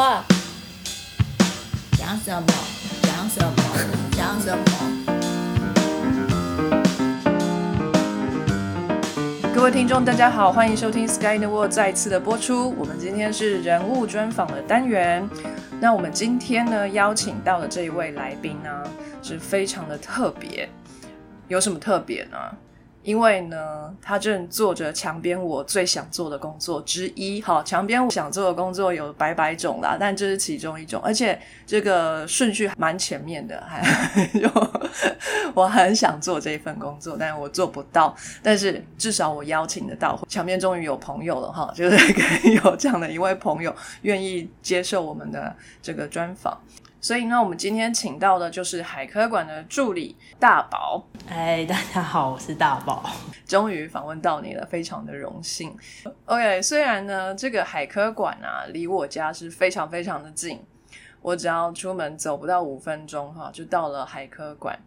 讲什么？讲什么？讲什么？各位听众，大家好，欢迎收听《Sky in the World》再次的播出。我们今天是人物专访的单元。那我们今天呢，邀请到的这一位来宾呢，是非常的特别。有什么特别呢？因为呢，他正做着墙边我最想做的工作之一。好，墙边我想做的工作有百百种啦，但这是其中一种，而且这个顺序蛮前面的。还 我很想做这一份工作，但我做不到。但是至少我邀请得到，墙边终于有朋友了哈，就是可以有这样的一位朋友愿意接受我们的这个专访。所以呢，我们今天请到的就是海科馆的助理大宝。哎，大家好，我是大宝。终于访问到你了，非常的荣幸。OK，虽然呢，这个海科馆啊，离我家是非常非常的近，我只要出门走不到五分钟哈，就到了海科馆。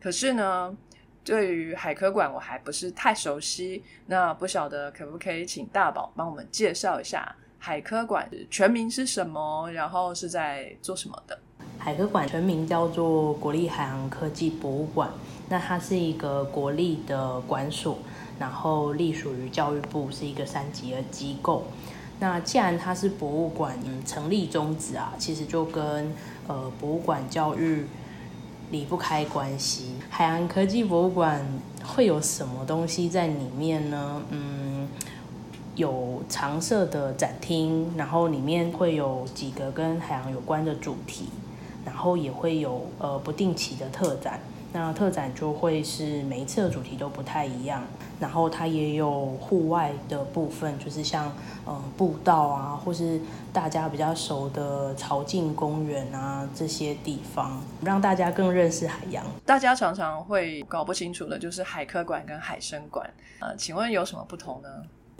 可是呢，对于海科馆我还不是太熟悉，那不晓得可不可以请大宝帮我们介绍一下海科馆全名是什么，然后是在做什么的？海科馆全名叫做国立海洋科技博物馆，那它是一个国立的馆所，然后隶属于教育部，是一个三级的机构。那既然它是博物馆，嗯，成立宗旨啊，其实就跟呃博物馆教育离不开关系。海洋科技博物馆会有什么东西在里面呢？嗯，有常设的展厅，然后里面会有几个跟海洋有关的主题。然后也会有呃不定期的特展，那特展就会是每一次的主题都不太一样。然后它也有户外的部分，就是像嗯步道啊，或是大家比较熟的潮境公园啊这些地方，让大家更认识海洋。大家常常会搞不清楚的就是海科馆跟海生馆，呃，请问有什么不同呢？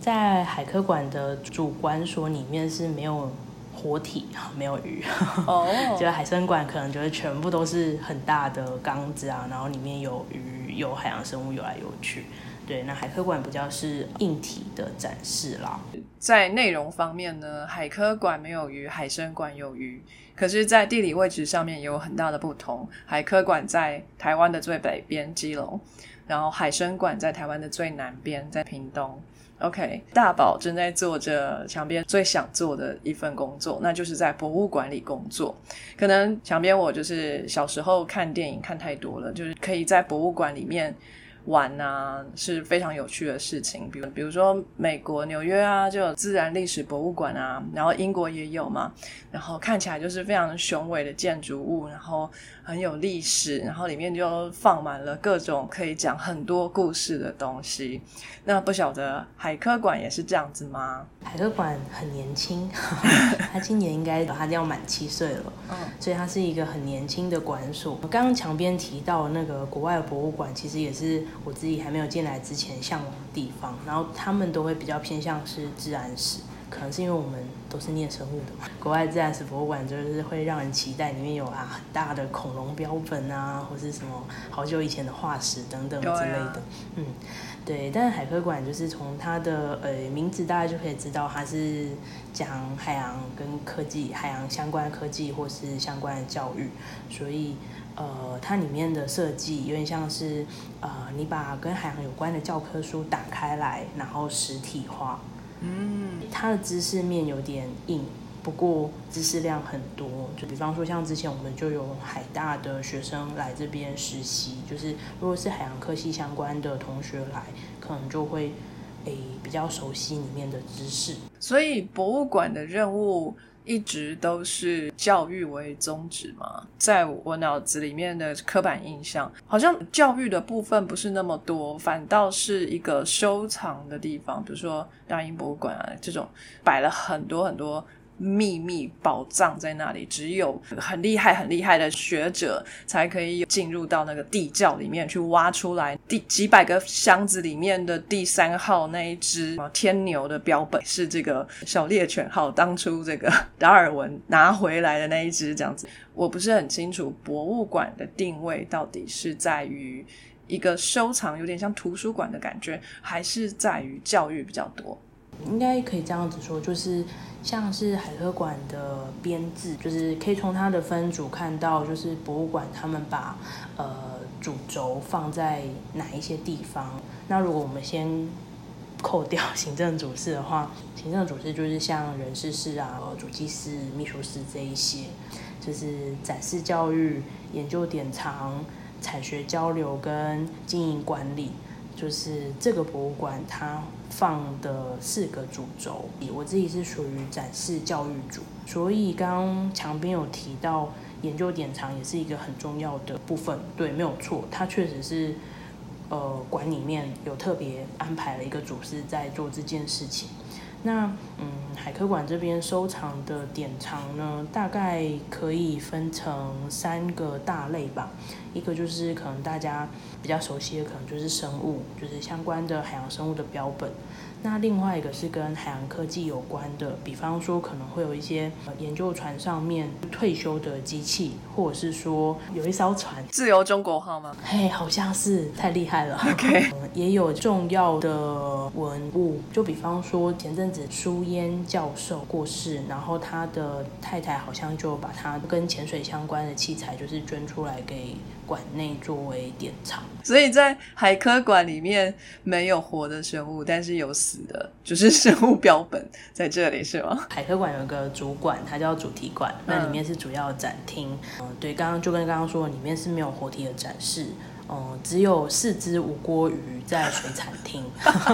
在海科馆的主馆所里面是没有。活体 没有鱼，哦，就海参馆可能就是全部都是很大的缸子啊，然后里面有鱼，有海洋生物游来游去。对，那海科馆比较是硬体的展示啦。在内容方面呢，海科馆没有鱼，海参馆有鱼，可是，在地理位置上面也有很大的不同。海科馆在台湾的最北边，基隆，然后海参馆在台湾的最南边，在屏东。OK，大宝正在做着墙边最想做的一份工作，那就是在博物馆里工作。可能墙边我就是小时候看电影看太多了，就是可以在博物馆里面。玩啊是非常有趣的事情，比如比如说美国纽约啊就有自然历史博物馆啊，然后英国也有嘛，然后看起来就是非常雄伟的建筑物，然后很有历史，然后里面就放满了各种可以讲很多故事的东西。那不晓得海科馆也是这样子吗？海科馆很年轻，他今年应该他要满七岁了，嗯，所以他是一个很年轻的馆所。刚刚墙边提到那个国外的博物馆，其实也是。我自己还没有进来之前向往的地方，然后他们都会比较偏向是自然史，可能是因为我们都是念生物的嘛。国外自然史博物馆就是会让人期待里面有啊很大的恐龙标本啊，或是什么好久以前的化石等等之类的。嗯，对。但是海科馆就是从它的呃名字大家就可以知道，它是讲海洋跟科技、海洋相关的科技或是相关的教育，所以。呃，它里面的设计有点像是，呃，你把跟海洋有关的教科书打开来，然后实体化。嗯，它的知识面有点硬，不过知识量很多。就比方说，像之前我们就有海大的学生来这边实习，就是如果是海洋科系相关的同学来，可能就会诶比较熟悉里面的知识。所以博物馆的任务。一直都是教育为宗旨嘛，在我脑子里面的刻板印象，好像教育的部分不是那么多，反倒是一个收藏的地方，比如说大英博物馆啊，这种摆了很多很多。秘密宝藏在那里，只有很厉害、很厉害的学者才可以进入到那个地窖里面去挖出来。第几百个箱子里面的第三号那一只天牛的标本是这个小猎犬号，当初这个达尔文拿回来的那一只。这样子，我不是很清楚博物馆的定位到底是在于一个收藏，有点像图书馆的感觉，还是在于教育比较多。应该可以这样子说，就是像是海科馆的编制，就是可以从它的分组看到，就是博物馆他们把呃主轴放在哪一些地方。那如果我们先扣掉行政主事的话，行政主事就是像人事室啊、主机室、秘书室这一些，就是展示教育、研究典藏、产学交流跟经营管理，就是这个博物馆它放的四个主轴。我自己是属于展示教育组，所以刚刚墙边有提到研究典藏也是一个很重要的部分。对，没有错，它确实是。呃，馆里面有特别安排了一个主师在做这件事情。那嗯，海科馆这边收藏的典藏呢，大概可以分成三个大类吧。一个就是可能大家比较熟悉的，可能就是生物，就是相关的海洋生物的标本。那另外一个是跟海洋科技有关的，比方说可能会有一些研究船上面退休的机器，或者是说有一艘船自由中国号吗？嘿，好像是，太厉害了。OK，也有重要的文物，就比方说前阵子舒烟教授过世，然后他的太太好像就把他跟潜水相关的器材就是捐出来给。馆内作为典藏，所以在海科馆里面没有活的生物，但是有死的，就是生物标本在这里是吗？海科馆有个主馆，它叫主题馆，那里面是主要展厅。嗯，对，刚刚就跟刚刚说，里面是没有活体的展示。哦，只有四只无锅鱼在水产厅。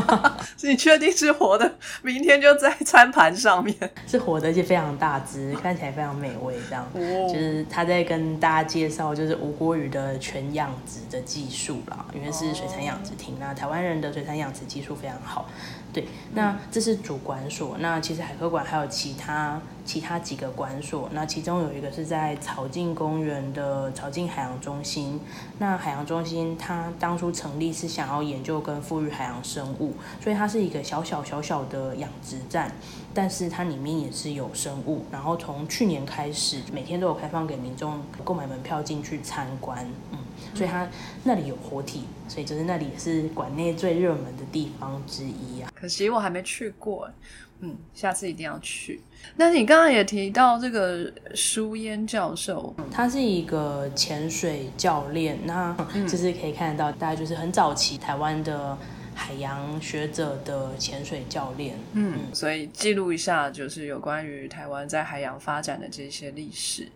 你确定是活的？明天就在餐盘上面。是活的，而且非常大只，看起来非常美味。这样，就是他在跟大家介绍，就是无锅鱼的全养殖的技术啦。因为是水产养殖厅，那台湾人的水产养殖技术非常好。对，那这是主管所。那其实海科馆还有其他其他几个馆所。那其中有一个是在草径公园的草径海洋中心。那海洋中心它当初成立是想要研究跟富裕海洋生物，所以它是一个小小小小的养殖站，但是它里面也是有生物。然后从去年开始，每天都有开放给民众购买门票进去参观。嗯。所以它那里有活体，所以就是那里是馆内最热门的地方之一啊。可惜我还没去过，嗯，下次一定要去。那你刚刚也提到这个舒烟教授，他是一个潜水教练，那就是可以看得到，大概就是很早期台湾的海洋学者的潜水教练。嗯，所以记录一下，就是有关于台湾在海洋发展的这些历史。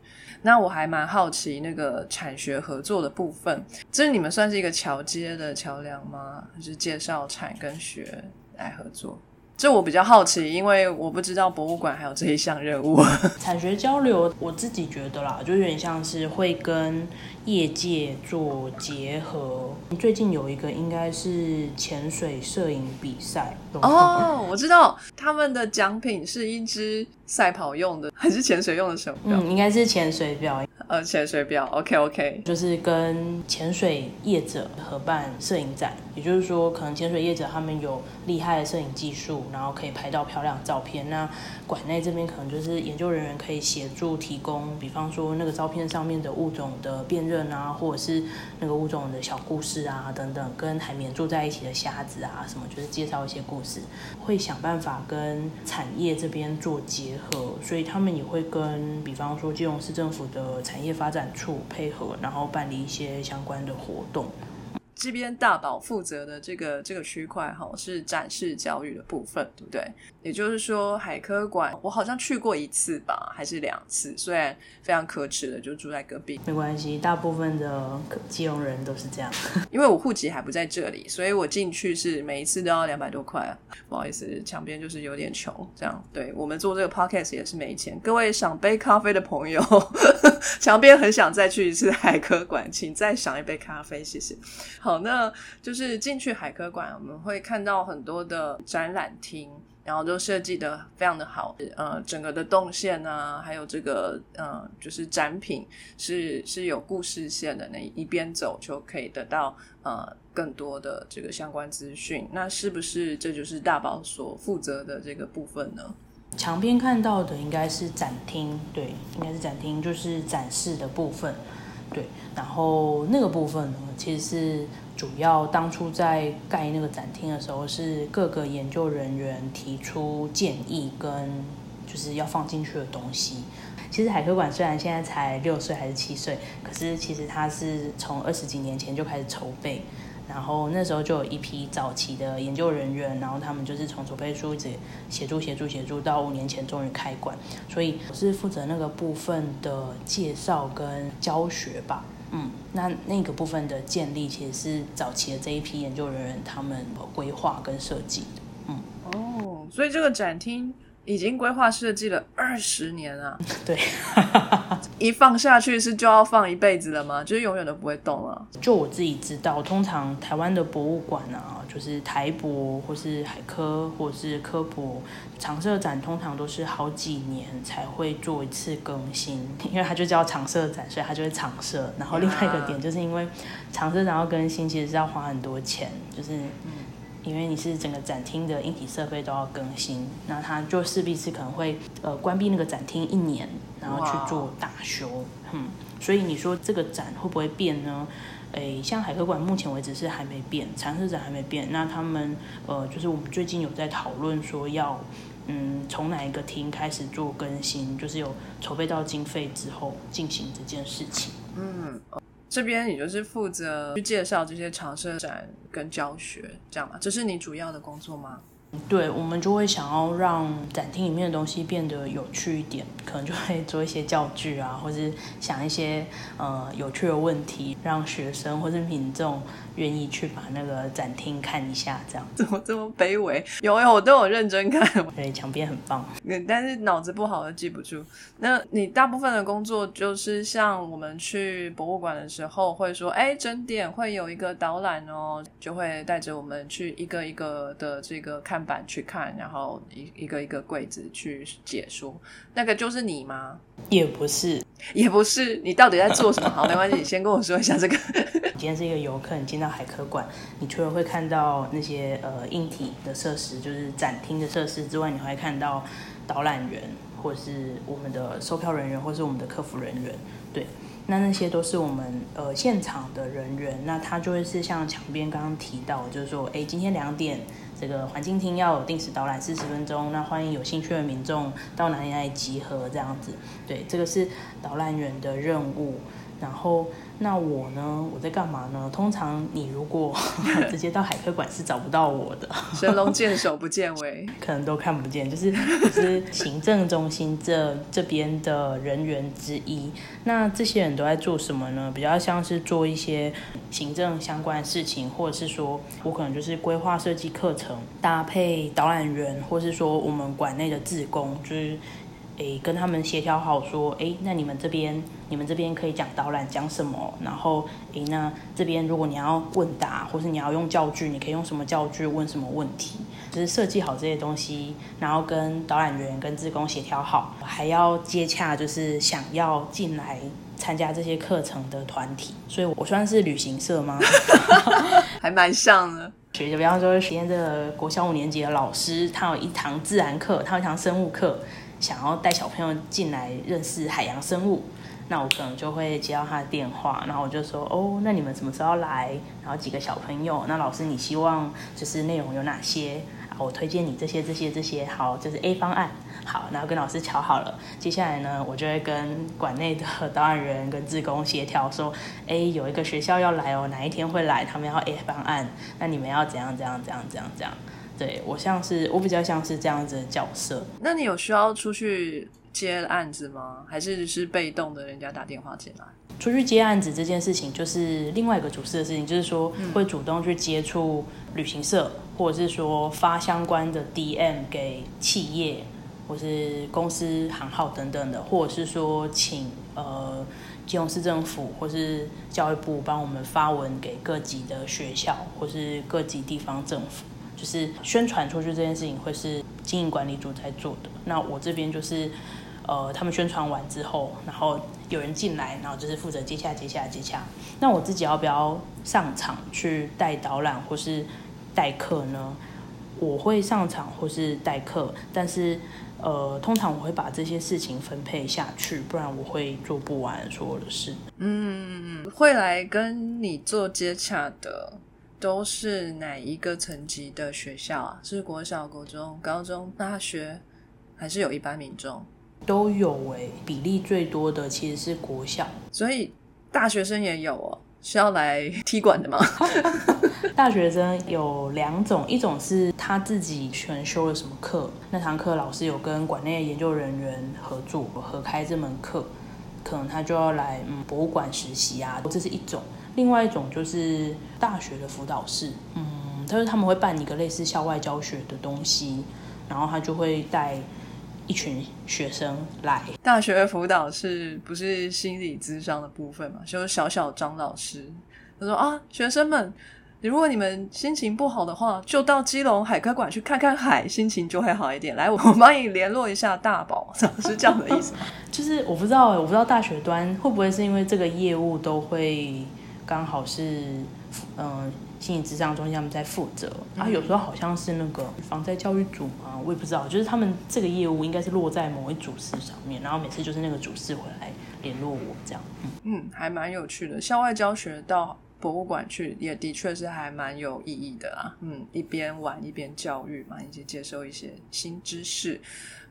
那我还蛮好奇那个产学合作的部分，这是你们算是一个桥接的桥梁吗？还是介绍产跟学来合作？这我比较好奇，因为我不知道博物馆还有这一项任务。产学交流，我自己觉得啦，就有点像是会跟业界做结合。最近有一个应该是潜水摄影比赛哦，我知道他们的奖品是一只赛跑用的还是潜水用的手表？嗯，应该是潜水表。呃，潜水表，OK OK，就是跟潜水业者合办摄影展，也就是说，可能潜水业者他们有厉害的摄影技术，然后可以拍到漂亮照片。那馆内这边可能就是研究人员可以协助提供，比方说那个照片上面的物种的辨认啊，或者是那个物种的小故事啊等等，跟海绵住在一起的虾子啊什么，就是介绍一些故事，会想办法跟产业这边做结合，所以他们也会跟，比方说基隆市政府的。产业发展处配合，然后办理一些相关的活动。这边大宝负责的这个这个区块哈，是展示教育的部分，对不对？也就是说，海科馆我好像去过一次吧，还是两次？虽然非常可耻的，就住在隔壁。没关系，大部分的基隆人都是这样。因为我户籍还不在这里，所以我进去是每一次都要两百多块。不好意思，墙边就是有点穷，这样。对我们做这个 podcast 也是没钱。各位想杯咖啡的朋友，墙边很想再去一次海科馆，请再赏一杯咖啡，谢谢。好，那就是进去海科馆，我们会看到很多的展览厅。然后都设计的非常的好，呃，整个的动线啊，还有这个呃，就是展品是是有故事线的，那一边走就可以得到呃更多的这个相关资讯。那是不是这就是大宝所负责的这个部分呢？墙边看到的应该是展厅，对，应该是展厅，就是展示的部分，对。然后那个部分呢，其实是主要当初在盖那个展厅的时候，是各个研究人员提出建议跟就是要放进去的东西。其实海科馆虽然现在才六岁还是七岁，可是其实它是从二十几年前就开始筹备。然后那时候就有一批早期的研究人员，然后他们就是从筹备书一直协助协助协助，到五年前终于开馆。所以我是负责那个部分的介绍跟教学吧。嗯，那那个部分的建立其实是早期的这一批研究人员他们规划跟设计的。嗯，哦，所以这个展厅。已经规划设计了二十年啊！对，一放下去是就要放一辈子了吗？就是永远都不会动了？就我自己知道，通常台湾的博物馆啊，就是台博或是海科或是科博常设展，通常都是好几年才会做一次更新，因为它就叫常设展，所以它就会常设。然后另外一个点就是因为常设展要更新，其实是要花很多钱，就是嗯。因为你是整个展厅的硬体设备都要更新，那它就势必是可能会呃关闭那个展厅一年，然后去做大修，嗯，所以你说这个展会不会变呢？诶，像海科馆目前为止是还没变，常设展还没变，那他们呃就是我们最近有在讨论说要嗯从哪一个厅开始做更新，就是有筹备到经费之后进行这件事情，嗯。这边你就是负责去介绍这些常设展跟教学，这样吗？这是你主要的工作吗？对，我们就会想要让展厅里面的东西变得有趣一点，可能就会 做一些教具啊，或是想一些呃有趣的问题，让学生或是民众。愿意去把那个展厅看一下，这样怎么这么卑微？有有，我都有认真看。对，墙边很棒。但是脑子不好的，记不住。那你大部分的工作就是像我们去博物馆的时候，会说，哎，整点会有一个导览哦，就会带着我们去一个一个的这个看板去看，然后一一个一个柜子去解说。那个就是你吗？也不是，也不是。你到底在做什么？好，没关系，你先跟我说一下这个。今天是一个游客，你进到海科馆，你除了会看到那些呃硬体的设施，就是展厅的设施之外，你还会看到导览员，或是我们的售票人员，或是我们的客服人员。对，那那些都是我们呃现场的人员。那他就会是像墙边刚刚提到，就是说，哎，今天两点这个环境厅要有定时导览四十分钟，那欢迎有兴趣的民众到哪里来集合这样子。对，这个是导览员的任务，然后。那我呢？我在干嘛呢？通常你如果 直接到海科馆是找不到我的，神龙见首不见尾，可能都看不见。就是就是行政中心这这边的人员之一。那这些人都在做什么呢？比较像是做一些行政相关的事情，或者是说我可能就是规划设计课程，搭配导览员，或是说我们馆内的志工，就是。诶，跟他们协调好说，诶，那你们这边，你们这边可以讲导览讲什么？然后，诶，那这边如果你要问答，或是你要用教具，你可以用什么教具问什么问题？就是设计好这些东西，然后跟导览员跟志工协调好，还要接洽，就是想要进来参加这些课程的团体。所以我算是旅行社吗？还蛮像的。学就比方说，今天这个国小五年级的老师，他有一堂自然课，他有一堂生物课。想要带小朋友进来认识海洋生物，那我可能就会接到他的电话，然后我就说哦，那你们什么时候来？然后几个小朋友，那老师你希望就是内容有哪些？我推荐你这些这些这些，好，就是 A 方案，好，然后跟老师瞧好了，接下来呢，我就会跟馆内的导览员跟志工协调说，哎，有一个学校要来哦，哪一天会来？他们要 A 方案，那你们要怎样怎样怎样怎样怎样？对我像是我比较像是这样子的角色。那你有需要出去接案子吗？还是是被动的，人家打电话进来？出去接案子这件事情，就是另外一个主事的事情，就是说会主动去接触旅行社，或者是说发相关的 DM 给企业，或是公司行号等等的，或者是说请呃金融市政府或是教育部帮我们发文给各级的学校，或是各级地方政府。就是宣传出去这件事情会是经营管理组在做的，那我这边就是，呃，他们宣传完之后，然后有人进来，然后就是负责接洽、接洽、接洽。那我自己要不要上场去带导览或是代课呢？我会上场或是代课，但是呃，通常我会把这些事情分配下去，不然我会做不完所有的事。嗯，会来跟你做接洽的都是哪一个层级的学校啊？是国小、国中、高中、大学，还是有一般民众？都有诶，比例最多的其实是国小，所以大学生也有哦。是要来踢馆的吗？大学生有两种，一种是他自己选修了什么课，那堂课老师有跟馆内研究人员合作合开这门课，可能他就要来嗯博物馆实习啊，这是一种。另外一种就是大学的辅导室，嗯，他说他们会办一个类似校外教学的东西，然后他就会带。一群学生来大学辅导室，不是心理咨商的部分嘛？就是小小张老师他说啊，学生们，如果你们心情不好的话，就到基隆海科馆去看看海，心情就会好一点。来，我帮你联络一下大宝，是这样的意思吗？就是我不知道，我不知道大学端会不会是因为这个业务都会刚好是嗯。心理智商中心他们在负责，然后有时候好像是那个防灾教育组嘛，我也不知道，就是他们这个业务应该是落在某一主事上面，然后每次就是那个主事回来联络我这样。嗯，还蛮有趣的，校外教学到博物馆去也的确是还蛮有意义的啦。嗯，一边玩一边教育嘛，以及接受一些新知识。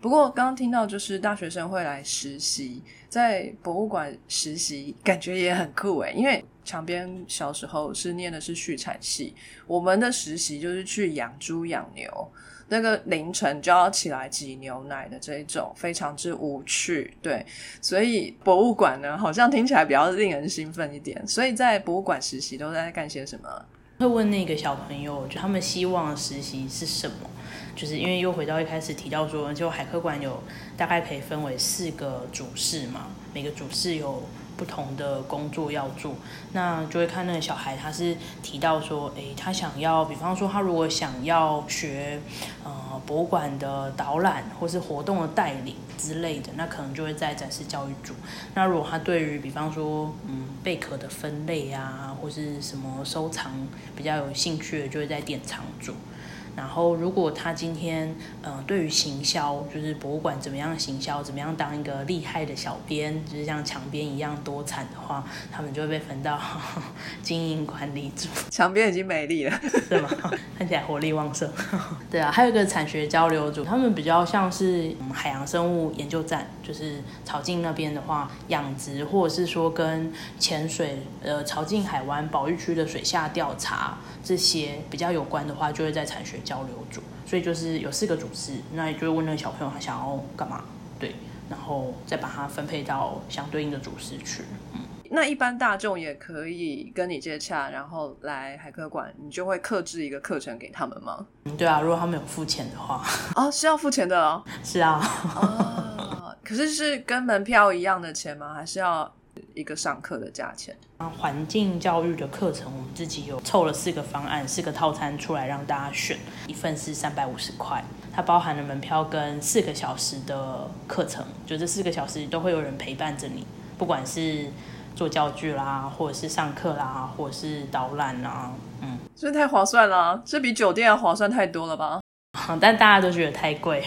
不过刚刚听到就是大学生会来实习，在博物馆实习，感觉也很酷诶，因为。墙边小时候是念的是畜产系，我们的实习就是去养猪养牛，那个凌晨就要起来挤牛奶的这一种，非常之无趣。对，所以博物馆呢，好像听起来比较令人兴奋一点。所以在博物馆实习都在干些什么？会问那个小朋友，就他们希望实习是什么？就是因为又回到一开始提到说，就海科馆有大概可以分为四个主室嘛，每个主室有。不同的工作要做，那就会看那个小孩，他是提到说，诶，他想要，比方说，他如果想要学，呃，博物馆的导览或是活动的带领之类的，那可能就会在展示教育组。那如果他对于，比方说，嗯，贝壳的分类啊，或是什么收藏比较有兴趣的，就会在典藏组。然后，如果他今天，呃，对于行销，就是博物馆怎么样行销，怎么样当一个厉害的小编，就是像墙边一样多产的话，他们就会被分到 经营管理组。墙边已经美丽了，是吗？看起来活力旺盛。对啊，还有一个产学交流组，他们比较像是海洋生物研究站，就是草境那边的话，养殖或者是说跟潜水，呃，潮境海湾保育区的水下调查这些比较有关的话，就会在产学。交流组，所以就是有四个组织，那也就会问那个小朋友他想要干嘛，对，然后再把它分配到相对应的组织去。嗯，那一般大众也可以跟你接洽，然后来海科馆，你就会克制一个课程给他们吗？嗯，对啊，如果他们有付钱的话，啊，是要付钱的哦。是啊，啊，可是是跟门票一样的钱吗？还是要？一个上课的价钱啊，环境教育的课程，我们自己有凑了四个方案，四个套餐出来让大家选，一份是三百五十块，它包含了门票跟四个小时的课程，就这四个小时都会有人陪伴着你，不管是做教具啦，或者是上课啦，或者是导览啦，嗯，这太划算了，这比酒店要划算太多了吧？但大家都觉得太贵，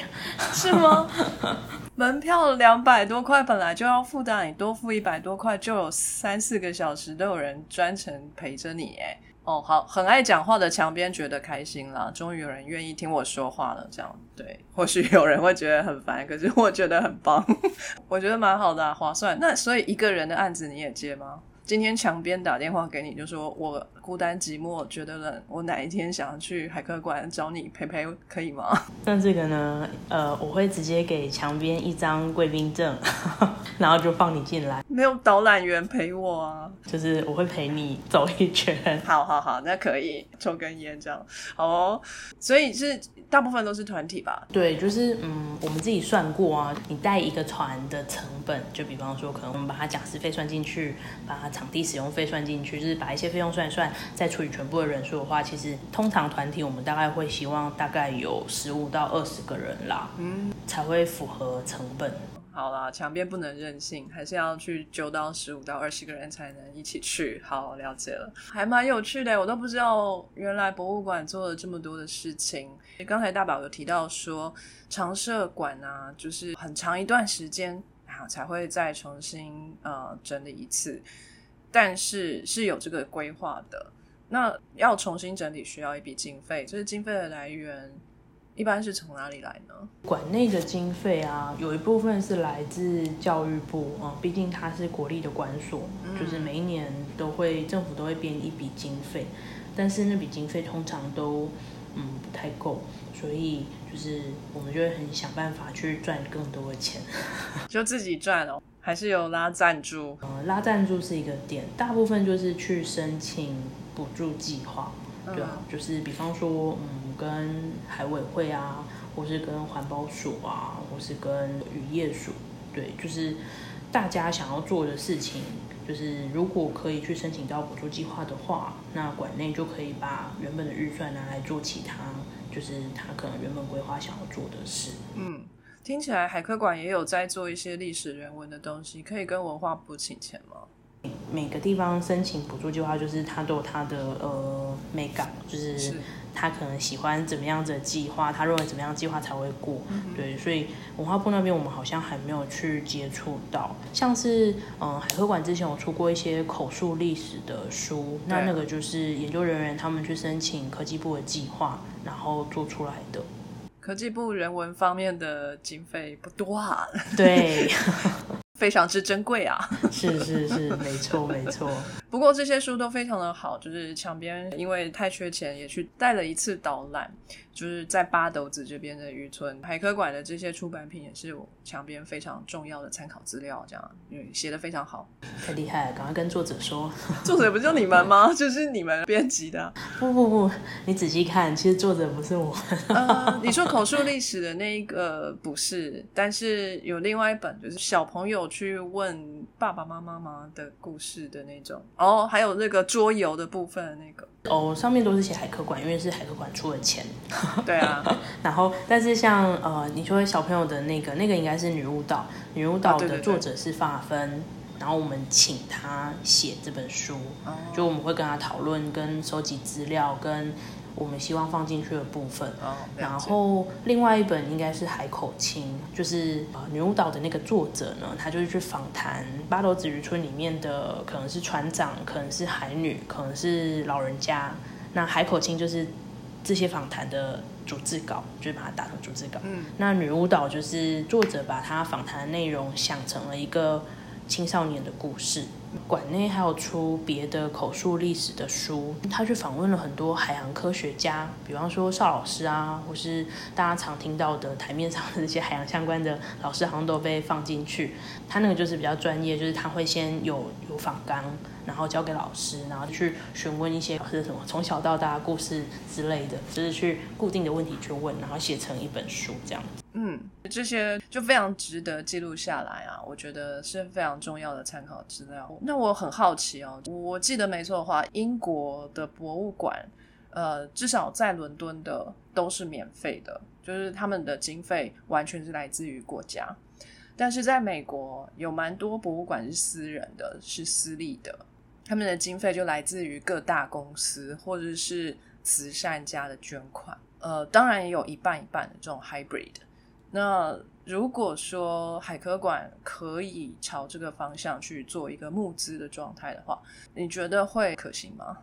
是吗？门票两百多块，本来就要负担，你多付一百多块，就有三四个小时都有人专程陪着你，哎，哦，好，很爱讲话的墙边觉得开心啦，终于有人愿意听我说话了，这样对，或许有人会觉得很烦，可是我觉得很棒，我觉得蛮好的，划算。那所以一个人的案子你也接吗？今天墙边打电话给你，就说我孤单寂寞，觉得冷，我哪一天想要去海客馆找你陪陪，可以吗？那这个呢？呃，我会直接给墙边一张贵宾证，然后就放你进来。没有导览员陪我啊，就是我会陪你走一圈。好好好，那可以抽根烟这样。好哦，所以是大部分都是团体吧？对，就是嗯，我们自己算过啊，你带一个团的成本，就比方说，可能我们把它讲师费算进去，把它。场地使用费算进去，就是把一些费用算一算，再除以全部的人数的话，其实通常团体我们大概会希望大概有十五到二十个人啦，嗯，才会符合成本。好啦，墙边不能任性，还是要去揪到十五到二十个人才能一起去。好，了解了，还蛮有趣的，我都不知道原来博物馆做了这么多的事情。刚才大宝有提到说，常设馆啊，就是很长一段时间啊才会再重新呃整理一次，但是是有这个规划的。那要重新整理需要一笔经费，这是经费的来源。一般是从哪里来呢？馆内的经费啊，有一部分是来自教育部啊，毕竟它是国立的馆所，就是每一年都会政府都会编一笔经费，但是那笔经费通常都嗯不太够，所以就是我们就会很想办法去赚更多的钱，就自己赚哦，还是有拉赞助？嗯，拉赞助是一个点，大部分就是去申请补助计划。对啊，就是比方说，嗯，跟海委会啊，或是跟环保署啊，或是跟渔业署，对，就是大家想要做的事情，就是如果可以去申请到补助计划的话，那馆内就可以把原本的预算拿来做其他，就是他可能原本规划想要做的事。嗯，听起来海科馆也有在做一些历史人文的东西，可以跟文化部请钱吗？每个地方申请补助计划，就是他都有他的呃美感，就是他可能喜欢怎么样子的计划，他认为怎么样计划才会过。对，所以文化部那边我们好像还没有去接触到，像是嗯海科馆之前有出过一些口述历史的书，那那个就是研究人员他们去申请科技部的计划，然后做出来的。科技部人文方面的经费不多啊。对。非常之珍贵啊！是是是，没错没错。不过这些书都非常的好，就是墙边因为太缺钱，也去带了一次导览。就是在八斗子这边的渔村海科馆的这些出版品也是我墙边非常重要的参考资料，这样因为写的非常好，太厉害了！赶快跟作者说，作者不就你们吗？就是你们编辑的。不不不，你仔细看，其实作者不是我。呃，你说口述历史的那一个不是，但是有另外一本，就是小朋友去问爸爸妈妈吗的故事的那种。哦，还有那个桌游的部分那个。哦，上面都是写海科馆，因为是海科馆出的钱。对啊，然后但是像呃，你说小朋友的那个，那个应该是女巫岛，女巫岛的作者是法芬，然后我们请他写这本书，就我们会跟他讨论，跟收集资料，跟。我们希望放进去的部分，然后另外一本应该是《海口青》，就是呃女巫岛的那个作者呢，他就是去访谈八斗子渔村里面的，可能是船长，可能是海女，可能是老人家。那《海口青》就是这些访谈的主字稿，就是把它打成主字稿。嗯，那女巫岛就是作者把他访谈的内容想成了一个青少年的故事。馆内还有出别的口述历史的书，他去访问了很多海洋科学家，比方说邵老师啊，或是大家常听到的台面上的这些海洋相关的老师，好像都被放进去。他那个就是比较专业，就是他会先有有访纲，然后交给老师，然后去询问一些是什么从小到大故事之类的，就是去固定的问题去问，然后写成一本书这样。嗯，这些就非常值得记录下来啊！我觉得是非常重要的参考资料。那我很好奇哦，我记得没错的话，英国的博物馆，呃，至少在伦敦的都是免费的，就是他们的经费完全是来自于国家。但是在美国，有蛮多博物馆是私人的，是私立的，他们的经费就来自于各大公司或者是慈善家的捐款。呃，当然也有一半一半的这种 hybrid。那如果说海科馆可以朝这个方向去做一个募资的状态的话，你觉得会可行吗？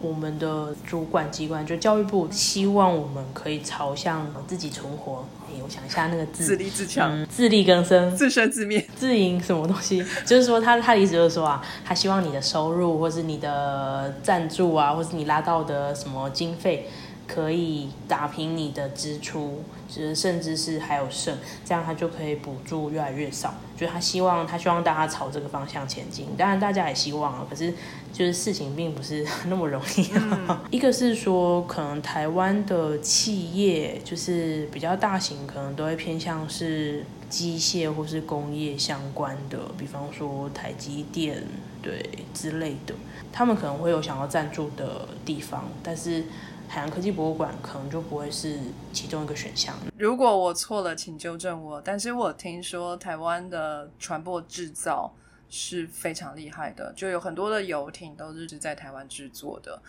我们的主管机关就教育部，希望我们可以朝向自己存活。哎，我想一下那个字，自立自强，自力更生，自生自灭，自营什么东西？就是说，他他的意思就是说啊，他希望你的收入，或是你的赞助啊，或是你拉到的什么经费。可以打平你的支出，就是甚至是还有剩，这样他就可以补助越来越少。就他希望，他希望大家朝这个方向前进。当然，大家也希望啊，可是就是事情并不是 那么容易。一个是说，可能台湾的企业就是比较大型，可能都会偏向是机械或是工业相关的，比方说台积电对之类的，他们可能会有想要赞助的地方，但是。海洋科技博物馆可能就不会是其中一个选项。如果我错了，请纠正我。但是我听说台湾的船舶制造是非常厉害的，就有很多的游艇都是在台湾制作的。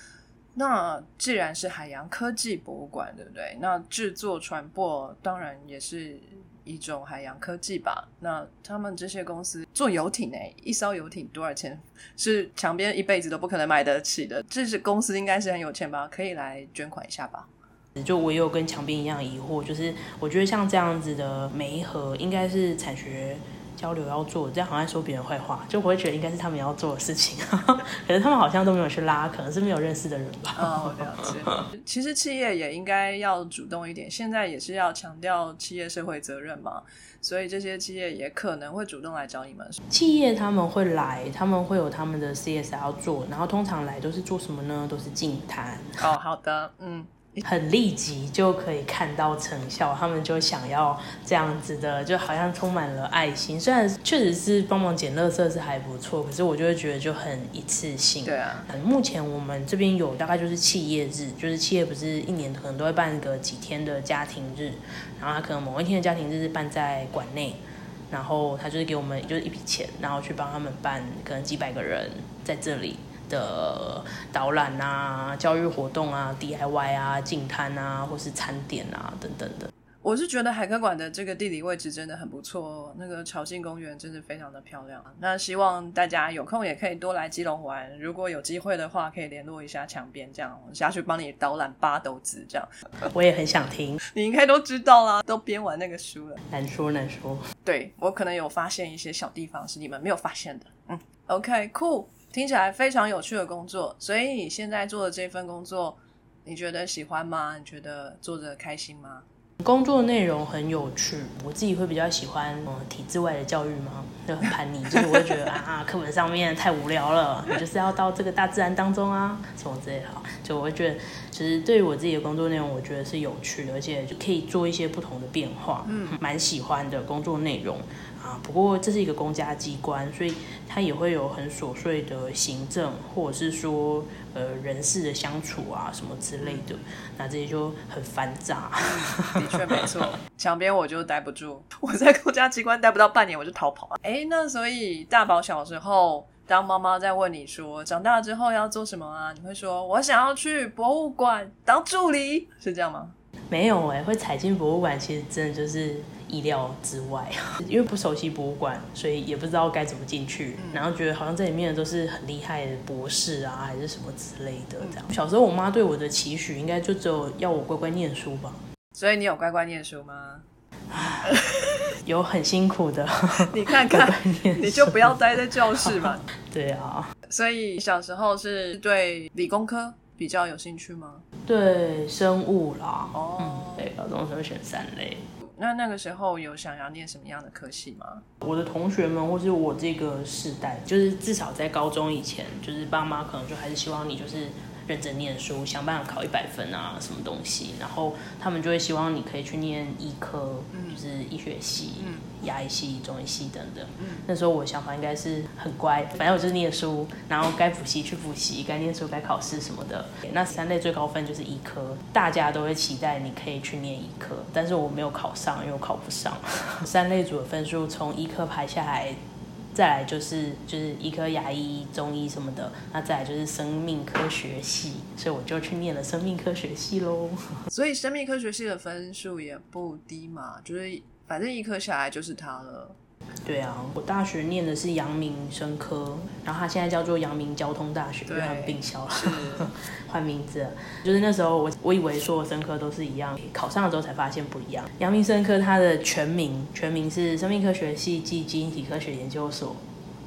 那既然是海洋科技博物馆，对不对？那制作船舶当然也是一种海洋科技吧？那他们这些公司做游艇，诶，一艘游艇多少钱？是墙边一辈子都不可能买得起的。这是公司应该是很有钱吧？可以来捐款一下吧？就我也有跟墙边一样疑惑，就是我觉得像这样子的媒合，应该是产学。交流要做，这样好像说别人坏话，就我会觉得应该是他们要做的事情，可是他们好像都没有去拉，可能是没有认识的人吧。哦，了解。其实企业也应该要主动一点，现在也是要强调企业社会责任嘛，所以这些企业也可能会主动来找你们。企业他们会来，他们会有他们的 CSR 要做，然后通常来都是做什么呢？都是净谈。哦，好的，嗯。很立即就可以看到成效，他们就想要这样子的，就好像充满了爱心。虽然确实是帮忙捡垃圾是还不错，可是我就会觉得就很一次性。对啊，目前我们这边有大概就是企业日，就是企业不是一年可能都会办个几天的家庭日，然后他可能某一天的家庭日是办在馆内，然后他就是给我们就是一笔钱，然后去帮他们办，可能几百个人在这里。的导览啊、教育活动啊、DIY 啊、进摊啊，或是餐点啊等等的。我是觉得海科馆的这个地理位置真的很不错，那个潮境公园真的非常的漂亮。那希望大家有空也可以多来基隆玩，如果有机会的话，可以联络一下墙边，这样下去帮你导览八斗子这样。我也很想听，你应该都知道啦，都编完那个书了。难说难说，对我可能有发现一些小地方是你们没有发现的。嗯，OK，cool。听起来非常有趣的工作，所以你现在做的这份工作，你觉得喜欢吗？你觉得做着开心吗？工作内容很有趣，我自己会比较喜欢嗯体制外的教育吗？就很叛逆，就是我会觉得 啊课本上面太无聊了，你就是要到这个大自然当中啊什么之类的。就我会觉得，其实对于我自己的工作内容，我觉得是有趣的，而且就可以做一些不同的变化，嗯，蛮喜欢的工作内容。啊，不过这是一个公家机关，所以它也会有很琐碎的行政，或者是说呃人事的相处啊什么之类的，那这些就很繁杂。的确 没错，墙边我就待不住，我在公家机关待不到半年我就逃跑了。哎，那所以大宝小时候，当妈妈在问你说长大之后要做什么啊，你会说我想要去博物馆当助理，是这样吗？没有哎，会踩进博物馆，其实真的就是。意料之外，因为不熟悉博物馆，所以也不知道该怎么进去。然后觉得好像这里面的都是很厉害的博士啊，还是什么之类的。这样，小时候我妈对我的期许，应该就只有要我乖乖念书吧。所以你有乖乖念书吗？有很辛苦的。你看 看，你就不要待在教室嘛。对啊。所以小时候是对理工科比较有兴趣吗？对生物啦。哦。对，高中时候选三类。那那个时候有想要念什么样的科系吗？我的同学们或是我这个世代，就是至少在高中以前，就是爸妈可能就还是希望你就是认真念书，想办法考一百分啊，什么东西，然后他们就会希望你可以去念医科，就是医学系。牙医系、中医系等等，那时候我想法应该是很乖，反正我就是念书，然后该补习去补习，该念书该考试什么的。那三类最高分就是医科，大家都会期待你可以去念医科，但是我没有考上，因为我考不上。三类组的分数从医科排下来，再来就是就是医科、牙医、中医什么的，那再来就是生命科学系，所以我就去念了生命科学系喽。所以生命科学系的分数也不低嘛，就是。反正一科下来就是他了。对啊，我大学念的是阳明生科，然后他现在叫做阳明交通大学，因为他们并销了，换名字。就是那时候我我以为所有生科都是一样，考上了之后才发现不一样。阳明生科它的全名全名是生命科学系暨基因体科学研究所，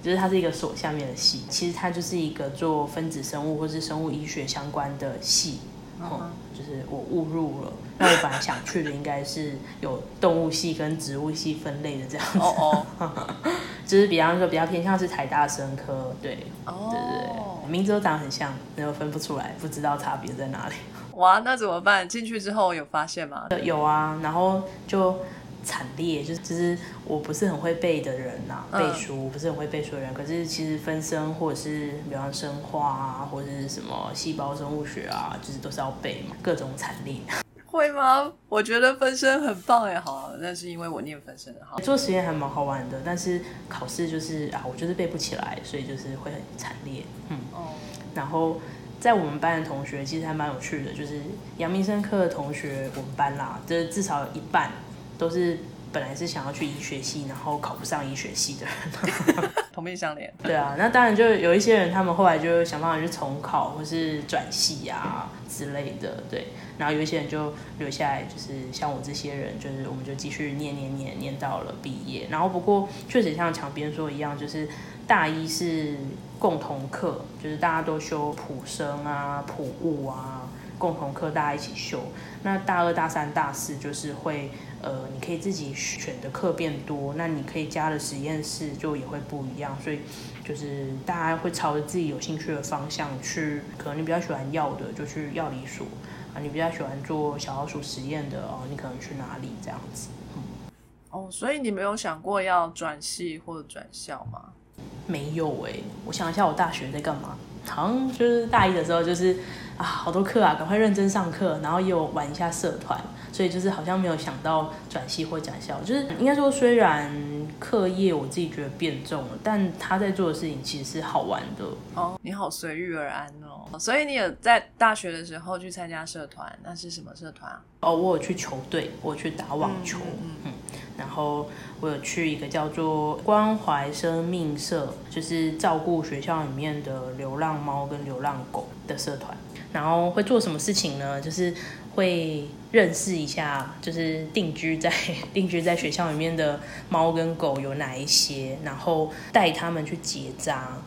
就是它是一个所下面的系，其实它就是一个做分子生物或是生物医学相关的系。哦，就是我误入了。那我本来想去的应该是有动物系跟植物系分类的这样子。哦哦，就是比方说比较偏向是台大生科，对，哦，对对对，名字都长得很像，然后分不出来，不知道差别在哪里。哇，那怎么办？进去之后有发现吗？有啊，然后就惨烈，就是就是我不是很会背的人呐、嗯背书不是很会背书的人。可是其实分生或者是比方生化啊，或者是什么细胞生物学啊，就是都是要背嘛，各种惨烈。会吗？我觉得分身很棒哎，好，那是因为我念分身的好。做实验还蛮好玩的，但是考试就是啊，我就是背不起来，所以就是会很惨烈。嗯，哦，然后在我们班的同学其实还蛮有趣的，就是阳明生科的同学，我们班啦，就是至少有一半都是本来是想要去医学系，然后考不上医学系的人。同病相怜。对啊，那当然就有一些人，他们后来就想办法去重考或是转系啊之类的，对。然后有一些人就留下来，就是像我这些人，就是我们就继续念念念念到了毕业。然后不过确实像墙边说一样，就是大一是共同课，就是大家都修普生啊、普物啊，共同课大家一起修。那大二、大三、大四就是会，呃，你可以自己选的课变多，那你可以加的实验室就也会不一样，所以就是大家会朝着自己有兴趣的方向去，可能你比较喜欢药的就去药理所啊，你比较喜欢做小老鼠实验的哦，你可能去哪里这样子。哦，所以你没有想过要转系或者转校吗？没有哎、我想一下，我大学在干嘛？好像就是大一的时候，就是啊，好多课啊，赶快认真上课，然后也有玩一下社团，所以就是好像没有想到转系或转校。就是应该说，虽然课业我自己觉得变重了，但他在做的事情其实是好玩的。哦，你好随遇而安哦。所以你有在大学的时候去参加社团，那是什么社团啊？哦，我有去球队，我有去打网球，嗯嗯然后我有去一个叫做关怀生命社，就是照顾学校里面的流浪猫跟流浪狗的社团。然后会做什么事情呢？就是会认识一下，就是定居在 定居在学校里面的猫跟狗有哪一些，然后带他们去结扎，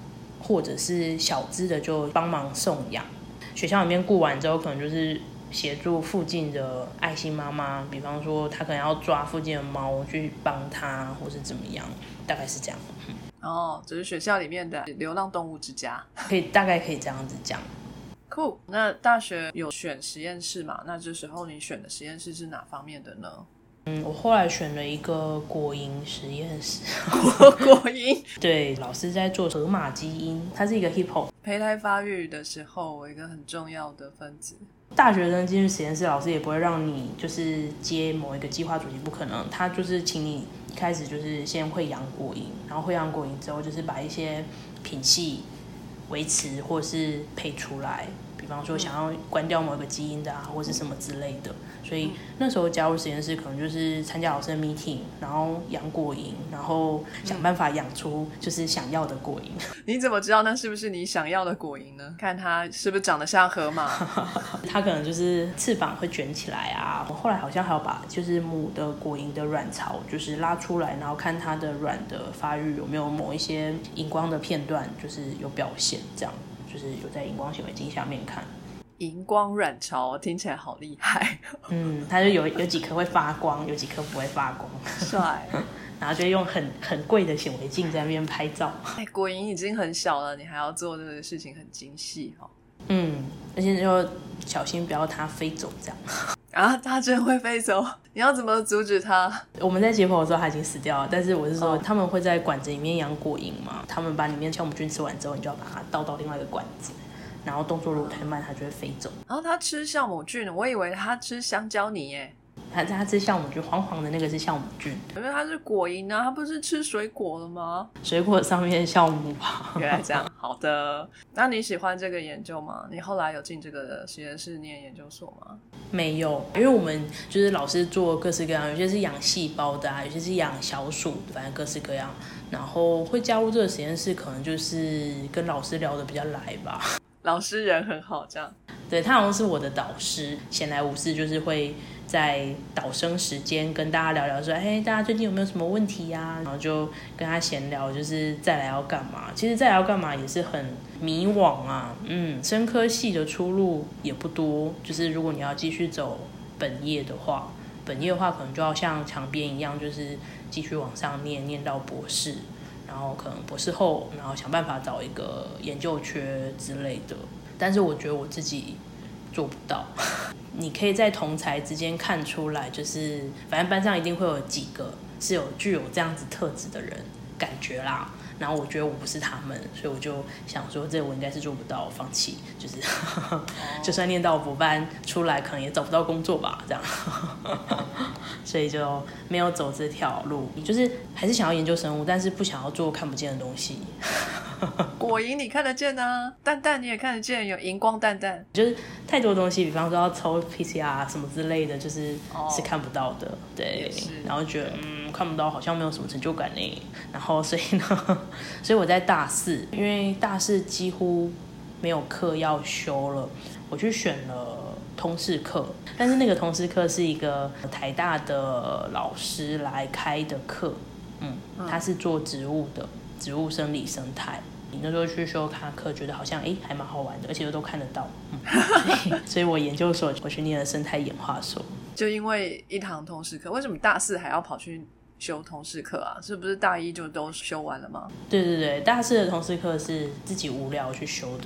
或者是小只的就帮忙送养。学校里面顾完之后，可能就是协助附近的爱心妈妈，比方说她可能要抓附近的猫去帮她，或是怎么样，大概是这样，哦，这是学校里面的流浪动物之家。可以大概可以这样子讲。酷。那大学有选实验室嘛？那这时候你选的实验室是哪方面的呢？嗯，我后来选了一个果蝇实验室，果蝇。对，老师在做河马基因，它是一个 hippo。胚胎发育的时候，一个很重要的分子。大学生进去实验室，老师也不会让你就是接某一个计划主题，不可能。他就是请你一开始就是先会养果蝇，然后会养果蝇之后，就是把一些品系维持或是配出来。比方说想要关掉某一个基因的啊，或是什么之类的。所以那时候加入实验室，可能就是参加老师的 meeting，然后养果蝇，然后想办法养出就是想要的果蝇。你怎么知道那是不是你想要的果蝇呢？看它是不是长得像河马？它可能就是翅膀会卷起来啊。我后来好像还要把就是母的果蝇的卵巢就是拉出来，然后看它的卵的发育有没有某一些荧光的片段就是有表现，这样就是有在荧光显微镜下面看。荧光卵巢听起来好厉害，嗯，它就有有几颗会发光，有几颗不会发光，帅！然后就用很很贵的显微镜在那边拍照。哎，果蝇已经很小了，你还要做这个事情，很精细哦。嗯，而且就小心不要它飞走这样。啊，它真会飞走，你要怎么阻止它？我们在解剖的时候它已经死掉了，但是我是说哦他们会在管子里面养果蝇嘛，他们把里面酵母菌吃完之后，你就要把它倒到另外一个管子，然后动作如果太慢，它就会飞走。然后它吃酵母菌，我以为它吃香蕉泥耶，它它吃酵母菌，黄黄的那个是酵母菌，因为它是果蝇啊，它不是吃水果了吗？水果上面酵母吧。原来这样，好的。那你喜欢这个研究吗？你后来有进这个实验室念研究所吗？没有，因为我们就是老师做各式各样，有些是养细胞的啊，有些是养小鼠，反正各式各样。然后会加入这个实验室，可能就是跟老师聊得比较来吧。老师人很好，这样。对他好像是我的导师，闲来无事就是会在导生时间跟大家聊聊说，哎，大家最近有没有什么问题呀、然后就跟他闲聊，就是再来要干嘛？其实再来要干嘛也是很迷惘啊，嗯，生科系的出路也不多，就是如果你要继续走本业的话，本业的话可能就要像墙边一样，就是继续往上念，念到博士。然后可能博士后，然后想办法找一个研究缺之类的。但是我觉得我自己做不到。你可以在同才之间看出来，就是反正班上一定会有几个是有具有这样子特质的人，感觉啦。然后我觉得我不是他们，所以我就想说，这我应该是做不到，放弃。就是 就算念到补班出来，可能也找不到工作吧，这样。所以就没有走这条路，就是还是想要研究生物，但是不想要做看不见的东西。果蝇你看得见啊，蛋蛋你也看得见，有荧光蛋蛋，就是太多东西，比方说要抽 PCR 什么之类的，就是是看不到的，对。然后觉得嗯看不到，好像没有什么成就感呢。然后所以呢，所以我在大四，因为大四几乎没有课要修了，我去选了通识课，但是那个通识课是一个台大的老师来开的课，嗯，他是做植物的。植物生理生态，你那时候去修他课，觉得好像哎还蛮好玩的，而且又都看得到。所以，我研究所我去念了生态演化所。就因为一堂通识课，为什么大四还要跑去修通识课啊？是不是大一就都修完了吗？对对对，大四的通识课是自己无聊去修的。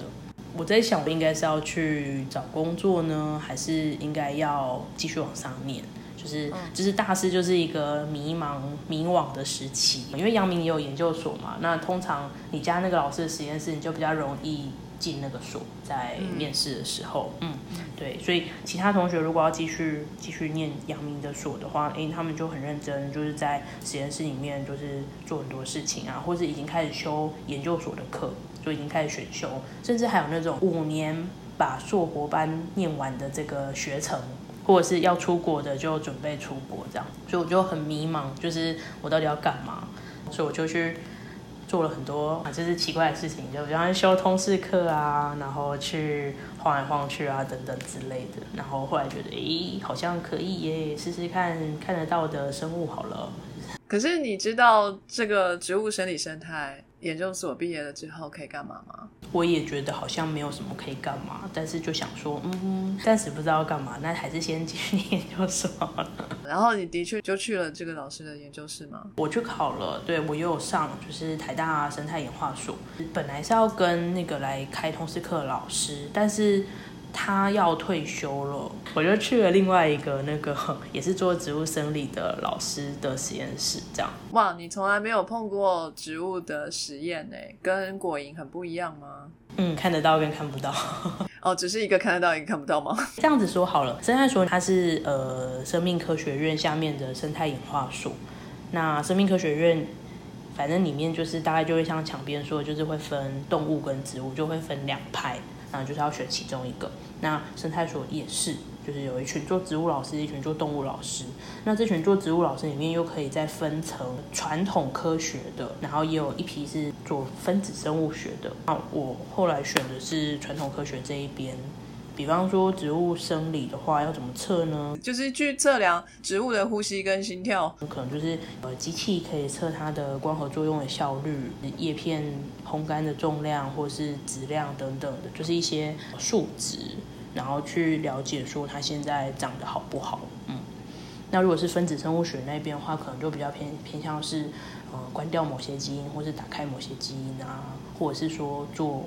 我在想，我应该是要去找工作呢，还是应该要继续往上念？就是就是大四就是一个迷茫迷惘的时期，因为阳明也有研究所嘛，那通常你加那个老师的实验室，你就比较容易进那个所，在面试的时候，嗯，对，所以其他同学如果要继续继续念阳明的所的话，哎，他们就很认真，就是在实验室里面就是做很多事情啊，或是已经开始修研究所的课，就已经开始选修，甚至还有那种五年把硕博班念完的这个学程。或者是要出国的，就准备出国这样，所以我就很迷茫，就是我到底要干嘛？所以我就去做了很多啊就是奇怪的事情，就比方修通识课啊，然后去晃来晃去啊等等之类的。然后后来觉得，诶，好像可以耶，试试看看得到的生物好了。可是你知道这个植物生理生态？研究所毕业了之后可以干嘛吗？我也觉得好像没有什么可以干嘛，但是就想说，嗯，暂时不知道干嘛，那还是先继续研究所。然后你的确就去了这个老师的研究室吗？我去考了，对我也有上，就是台大生态演化所，本来是要跟那个来开通识课的老师，但是。他要退休了，我就去了另外一个那个 也是做植物生理的老师的实验室，这样。哇，你从来没有碰过植物的实验呢，跟果蝇很不一样吗？嗯，看得到跟看不到。哦，只是一个看得到，一个看不到吗？这样子说好了，生态所它是呃生命科学院下面的生态演化所。那生命科学院反正里面就是大概就会像墙边说，就是会分动物跟植物，就会分两派。那就是要选其中一个。那生态所也是，就是有一群做植物老师，一群做动物老师。那这群做植物老师里面又可以再分成传统科学的，然后也有一批是做分子生物学的。那我后来选的是传统科学这一边。比方说植物生理的话，要怎么测呢？就是去测量植物的呼吸跟心跳。可能就是呃，机器可以测它的光合作用的效率、叶片烘干的重量或是质量等等的，就是一些数值，然后去了解说它现在长得好不好。嗯，那如果是分子生物学那边的话，可能就比较偏偏向是呃，关掉某些基因，或是打开某些基因啊，或者是说做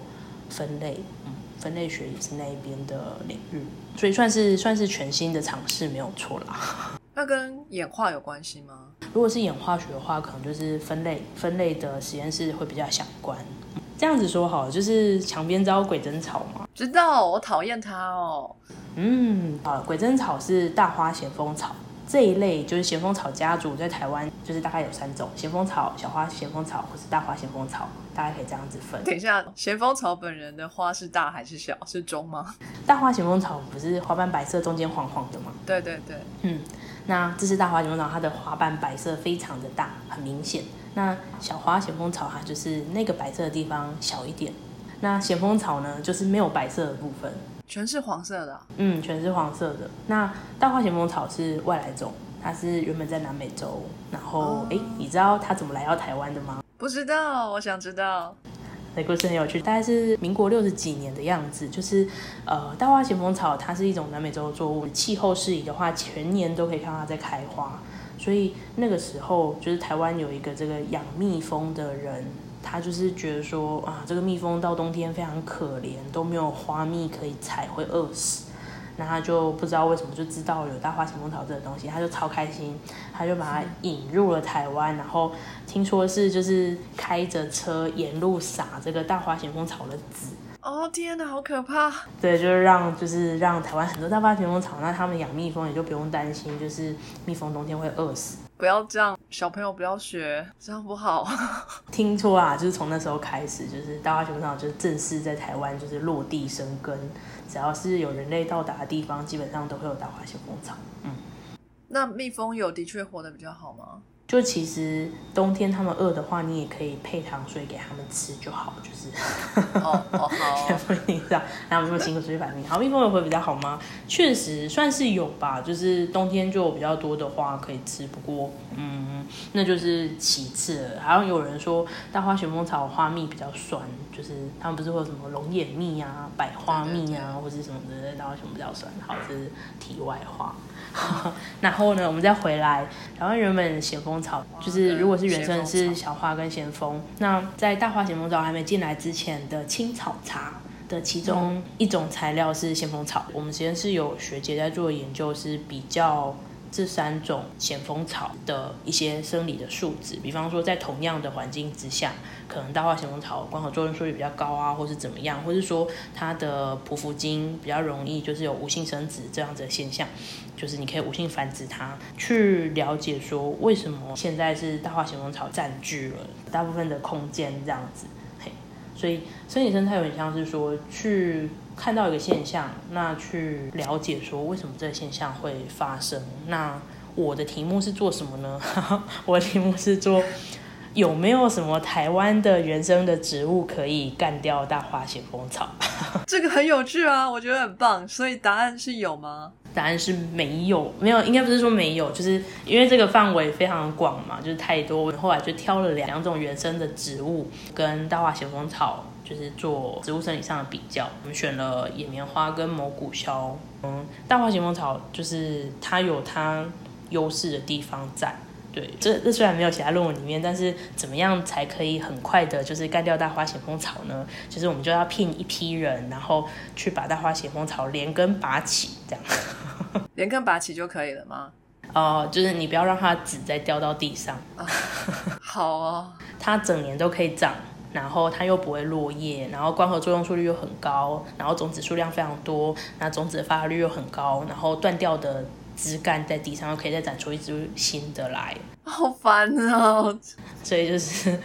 分类。嗯。分类学也是那一边的领域，所以算是算是全新的尝试，没有错啦。那跟演化有关系吗？如果是演化学的话，可能就是分类分类的实验室会比较相关。这样子说好，就是墙边招鬼针草吗？知道，我讨厌它哦。嗯，啊，鬼针草是大花咸丰草。这一类就是咸丰草家族，在台湾就是大概有三种：咸丰草、小花咸丰草或是大花咸丰草，大家可以这样子分。等一下，咸丰草本人的花是大还是小？是中吗？大花咸丰草不是花瓣白色，中间黄黄的吗？对对对，嗯，那这是大花咸丰草，它的花瓣白色非常的大，很明显。那小花咸丰草它就是那个白色的地方小一点。那咸丰草呢，就是没有白色的部分。全是黄色的，嗯，全是黄色的。那大花咸丰草是外来种，它是原本在南美洲。然后，哎，你知道它怎么来到台湾的吗？不知道，我想知道。这故事很有趣，大概是民国六十几年的样子。就是，呃，大花咸丰草它是一种南美洲的作物，气候适宜的话，全年都可以看到它在开花。所以那个时候，就是台湾有一个这个养蜜蜂的人。他就是觉得说啊，这个蜜蜂到冬天非常可怜，都没有花蜜可以采，会饿死。那他就不知道为什么就知道有大花咸丰草这个东西，他就超开心，他就把它引入了台湾，然后听说是就是开着车沿路撒这个大花咸丰草的籽。哦天哪，好可怕！对，就是让就是让台湾很多大花咸丰草，那他们养蜜蜂也就不用担心，就是蜜蜂冬天会饿死。不要这样，小朋友不要学，这样不好。听说啊，就是从那时候开始，就是大花咸丰草就正式在台湾就是落地生根，只要是有人类到达的地方，基本上都会有大花熊工厂。嗯，那蜜蜂有的确活得比较好吗？就其实冬天他们饿的话，你也可以配糖水给他们吃就好，就是哦哦好，不一定这样，然后这么辛苦出去反应。好，蜜蜂也会比较好吗？确实算是有吧，就是冬天就比较多的花可以吃，不过嗯，那就是其次了。好像有人说大花旋风草花蜜比较酸，就是他们不是会有什么龙眼蜜啊、百花蜜啊，或者什么的，大花旋风比较酸。好，这是题外话。然后呢，我们再回来，台湾原本咸丰草就是如果是原生是小花跟咸丰，那在大花咸丰草还没进来之前的青草茶的其中一种材料是咸丰草。我们实验室有学姐在做研究，是比较。这三种咸丰草的一些生理的数值，比方说在同样的环境之下，可能大花咸丰草光合作用速率比较高啊，或是怎么样，或是说它的匍匐茎比较容易就是有无性生殖这样子的现象，就是你可以无性繁殖它，去了解说为什么现在是大花咸丰草占据了大部分的空间这样子，嘿，所以生理生态有点像是说去。看到一个现象，那去了解说为什么这个现象会发生。那我的题目是做什么呢？我的题目是做有没有什么台湾的原生的植物可以干掉大花咸丰草？这个很有趣啊，我觉得很棒。所以答案是有吗？答案是没有，没有，应该不是说没有，就是因为这个范围非常广嘛，就是太多。后来就挑了两种原生的植物跟大花咸丰草。就是做植物生理上的比较，我们选了野棉花跟蘑菇消。嗯，大花咸丰草就是它有它优势的地方在。对，这这虽然没有写在论文里面，但是怎么样才可以很快的，就是干掉大花咸丰草呢？其实我们就要聘一批人，然后去把大花咸丰草连根拔起，这样。连根拔起就可以了吗？哦，就是你不要让它籽再掉到地上。好啊，它整年都可以长。然后它又不会落叶，然后光合作用速率又很高，然后种子数量非常多，那种子的发芽率又很高，然后断掉的枝干在地上又可以再长出一株新的来，好烦哦！所以就是。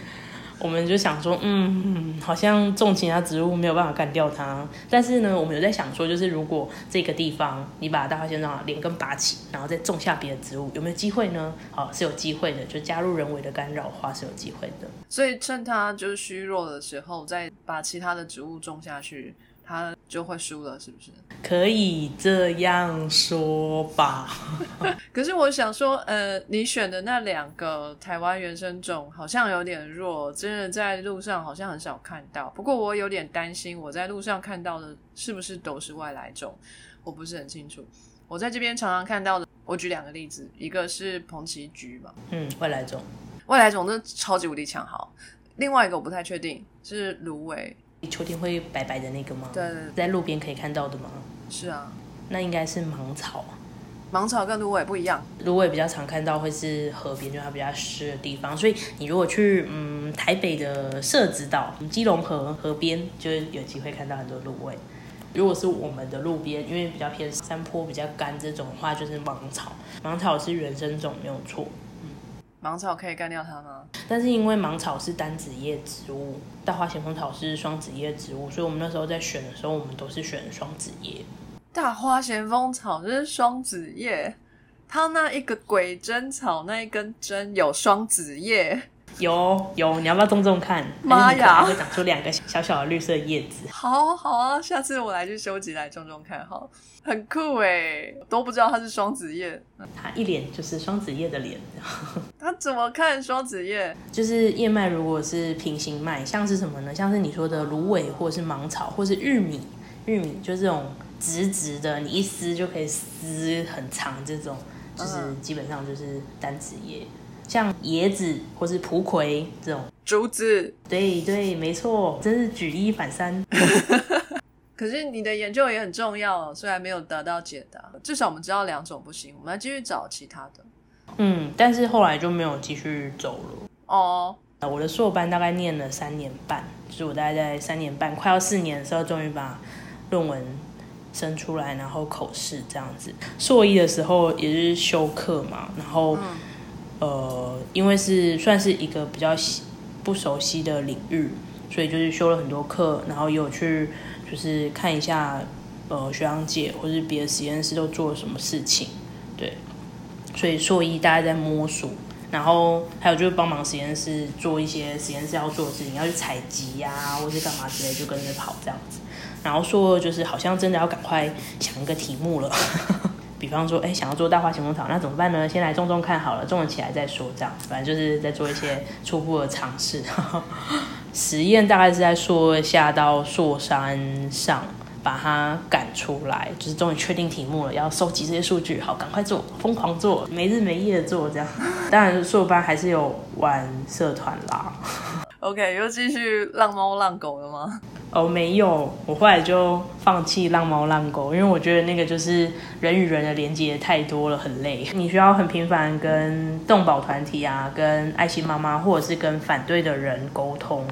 我们就想说，嗯，好像种其他植物没有办法干掉它。但是呢，我们有在想说，就是如果这个地方你把大花仙草连根拔起，然后再种下别的植物，有没有机会呢？好，是有机会的，就加入人为的干扰话是有机会的。所以趁它就是虚弱的时候，再把其他的植物种下去。他就会输了，是不是？可以这样说吧。可是我想说，呃，你选的那两个台湾原生种好像有点弱，真的在路上好像很少看到。不过我有点担心，我在路上看到的是不是都是外来种？我不是很清楚。我在这边常常看到的，我举两个例子，一个是蓬奇菊嘛，嗯，外来种，外来种真的超级无敌强好。另外一个我不太确定，是芦苇。秋天会白白的那个吗？对，在路边可以看到的吗？是啊，那应该是芒草。芒草跟芦苇不一样，芦苇比较常看到会是河边，就它比较湿的地方。所以你如果去嗯台北的社子岛、基隆河河边，就有机会看到很多芦苇。如果是我们的路边，因为比较偏山坡、比较干这种的话，就是芒草。芒草是原生种，没有错。芒草可以干掉它吗？但是因为芒草是单子叶植物，大花咸丰草是双子叶植物，所以我们那时候在选的时候，我们都是选双子叶。大花咸丰草就是双子叶，它那一个鬼针草那一根针有双子叶。有有，你要不要种种看？妈呀，会长出两个小小的绿色叶子。好好啊，下次我来去收集来种种看，好，很酷哎，都不知道它是双子叶。它一脸就是双子叶的脸。它怎么看双子叶？就是叶脉如果是平行脉，像是什么呢？像是你说的芦苇，或是芒草，或是玉米。玉米就这种直直的，你一撕就可以撕很长，这种就是基本上就是单子叶。像椰子或是蒲葵这种竹子，对对，没错，真是举一反三。可是你的研究也很重要，虽然没有得到解答，至少我们知道两种不行，我们要继续找其他的。嗯，但是后来就没有继续走了。哦，我的硕班大概念了三年半，就是我大概在三年半快要四年的时候，终于把论文生出来，然后口试这样子。硕一的时候也是修课嘛，然后呃，因为是算是一个比较不熟悉的领域，所以就是修了很多课，然后也有去就是看一下呃学长姐或是别的实验室都做了什么事情，对。所以硕一大概在摸索，然后还有就是帮忙实验室做一些实验室要做的事情，要去采集呀，或是干嘛之类，就跟着跑这样子。然后硕二就是好像真的要赶快想一个题目了，比方说，哎，想要做大花行动草，那怎么办呢？先来种种看好了，种了起来再说，这样。反正就是在做一些初步的尝试。实验大概是在硕下到硕山上。把它赶出来，就是终于确定题目了，要收集这些数据，好，赶快做，疯狂做，没日没夜的做，这样。当然，硕班还是有玩社团啦。OK，又继续浪猫浪狗了吗？哦，没有，我后来就放弃浪猫浪狗，因为我觉得那个就是人与人的连接太多了，很累。你需要很频繁跟动保团体啊，跟爱心妈妈，或者是跟反对的人沟通。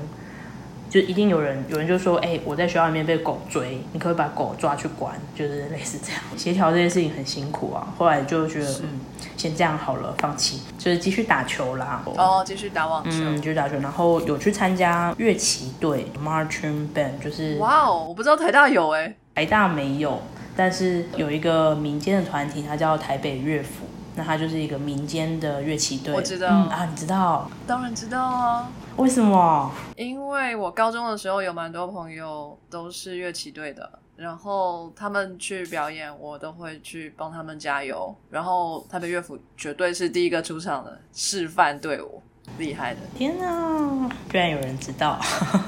就一定有人，有人就说，哎，我在学校里面被狗追，你可以把狗抓去管，就是类似这样。协调这件事情很辛苦啊，后来就觉得，嗯，先这样好了，放弃，就是继续打球啦。哦，继续打网球，嗯，继续打球，然后有去参加乐器队 （marching band），就是。哇哦，我不知道台大有哎，台大没有，但是有一个民间的团体，它叫台北乐府，那它就是一个民间的乐器队。我知道啊，你知道？当然知道啊。为什么？因为我高中的时候有蛮多朋友都是乐器队的，然后他们去表演，我都会去帮他们加油。然后台北乐府绝对是第一个出场的示范队伍，厉害的！天哪，居然有人知道！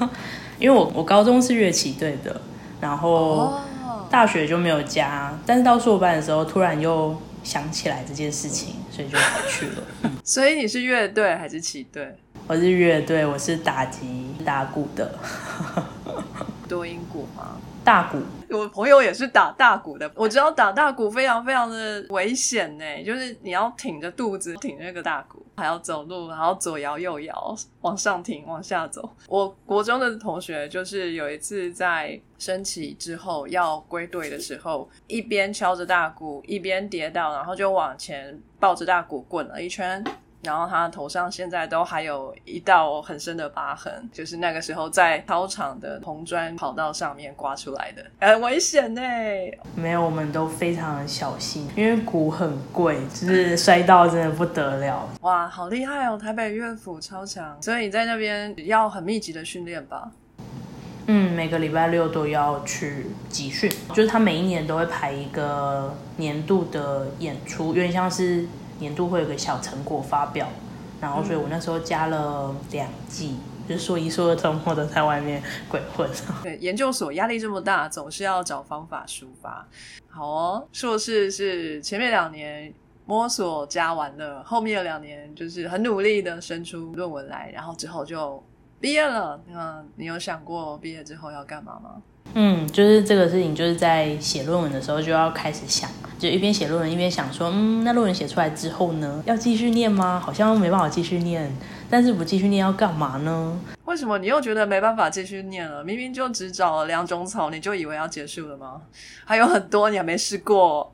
因为我我高中是乐器队的，然后大学就没有加，但是到硕班的时候突然又想起来这件事情，所以就跑去了。所以你是乐队还是旗队？我是乐队，我是打击打鼓的，多音鼓吗？大鼓。我朋友也是打大鼓的，我知道打大鼓非常非常的危险呢，就是你要挺着肚子挺那个大鼓，还要走路，然后左摇右摇，往上挺，往下走。我国中的同学就是有一次在升旗之后要归队的时候，一边敲着大鼓，一边跌倒，然后就往前抱着大鼓滚了一圈。然后他头上现在都还有一道很深的疤痕，就是那个时候在操场的红砖跑道上面刮出来的，很危险呢。没有，我们都非常的小心，因为鼓很贵，就是摔到真的不得了。哇，好厉害哦！台北乐府超强，所以你在那边要很密集的训练吧？嗯，每个礼拜六都要去集训，就是他每一年都会排一个年度的演出，有点像是。年度会有个小成果发表，然后所以我那时候加了两季，就说一说二周末都在外面鬼混。对，研究所压力这么大，总是要找方法抒发。好哦，硕士是前面两年摸索加完了，后面两年就是很努力的生出论文来，然后之后就毕业了。那你有想过毕业之后要干嘛吗？嗯，就是这个事情，就是在写论文的时候就要开始想，就一边写论文一边想说，嗯，那论文写出来之后呢，要继续念吗？好像没办法继续念，但是不继续念要干嘛呢？为什么你又觉得没办法继续念了？明明就只找了两种草，你就以为要结束了吗？还有很多你还没试过。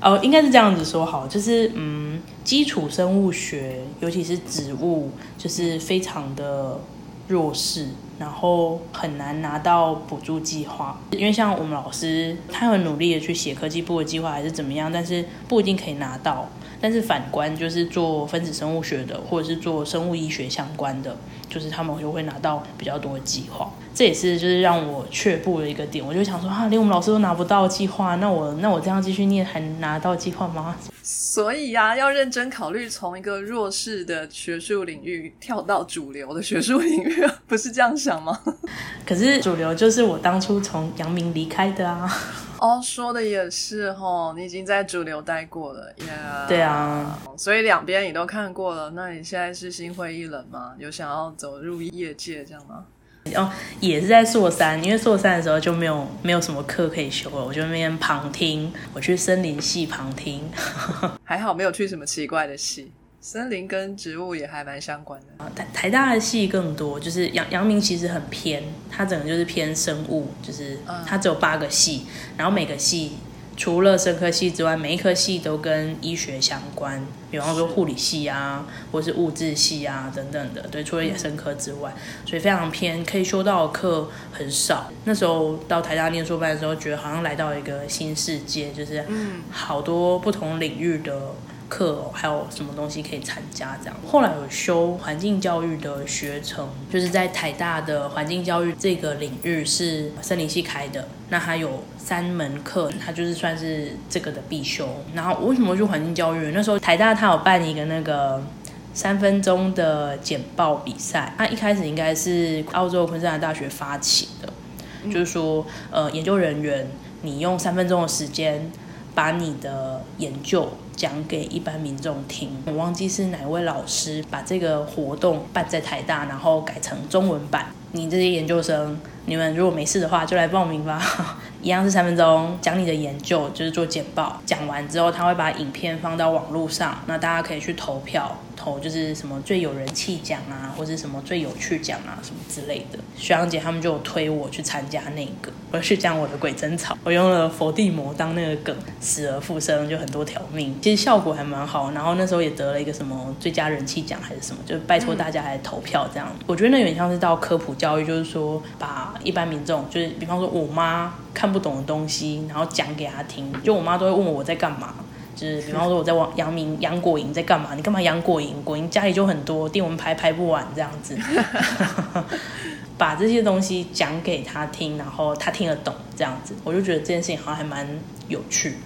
哦，应该是这样子说好，就是嗯，基础生物学，尤其是植物，就是非常的弱势。然后很难拿到补助计划，因为像我们老师，他很努力的去写科技部的计划还是怎么样，但是不一定可以拿到。但是反观就是做分子生物学的，或者是做生物医学相关的，就是他们就会拿到比较多的计划。这也是就是让我却步的一个点。我就想说啊，连我们老师都拿不到计划，那我那我这样继续念还拿到计划吗？所以呀，要认真考虑从一个弱势的学术领域跳到主流的学术领域，不是这样想吗？可是主流就是我当初从阳明离开的啊。哦，说的也是哦，你已经在主流待过了呀。对啊，所以两边你都看过了，那你现在是心灰意冷吗？有想要走入业界这样吗？哦，也是在硕山，因为硕山的时候就没有没有什么课可以修了，我就那边旁听，我去森林系旁听，还好没有去什么奇怪的系。森林跟植物也还蛮相关的。台台大的系更多，就是阳阳明其实很偏，它整个就是偏生物，就是它只有八个系，然后每个系除了生科系之外，每一科系都跟医学相关，比方说护理系啊，或是物质系啊等等的。对，除了野生科之外，所以非常偏，可以修到的课很少。那时候到台大念硕班的时候，觉得好像来到一个新世界，就是好多不同领域的。课还有什么东西可以参加？这样后来有修环境教育的学程，就是在台大的环境教育这个领域是森林系开的。那它有三门课，它就是算是这个的必修。然后为什么去环境教育？那时候台大它有办一个那个三分钟的简报比赛，它一开始应该是澳洲昆士兰大学发起的，就是说呃研究人员你用三分钟的时间把你的研究。讲给一般民众听，我忘记是哪位老师把这个活动办在台大，然后改成中文版。你这些研究生，你们如果没事的话，就来报名吧。一样是三分钟讲你的研究，就是做简报。讲完之后，他会把影片放到网络上，那大家可以去投票。投就是什么最有人气奖啊，或者什么最有趣奖啊，什么之类的。徐阳姐他们就推我去参加那个，我去讲我的鬼针草，我用了佛地魔当那个梗，死而复生，就很多条命，其实效果还蛮好。然后那时候也得了一个什么最佳人气奖还是什么，就拜托大家来投票这样。我觉得那有点像是到科普教育，就是说把一般民众，就是比方说我妈看不懂的东西，然后讲给她听。就我妈都会问我我在干嘛。就是比方说我在往阳明杨果营在干嘛？你干嘛杨果营？果营家里就很多电蚊拍拍不完这样子，把这些东西讲给他听，然后他听得懂这样子，我就觉得这件事情好像还蛮有趣。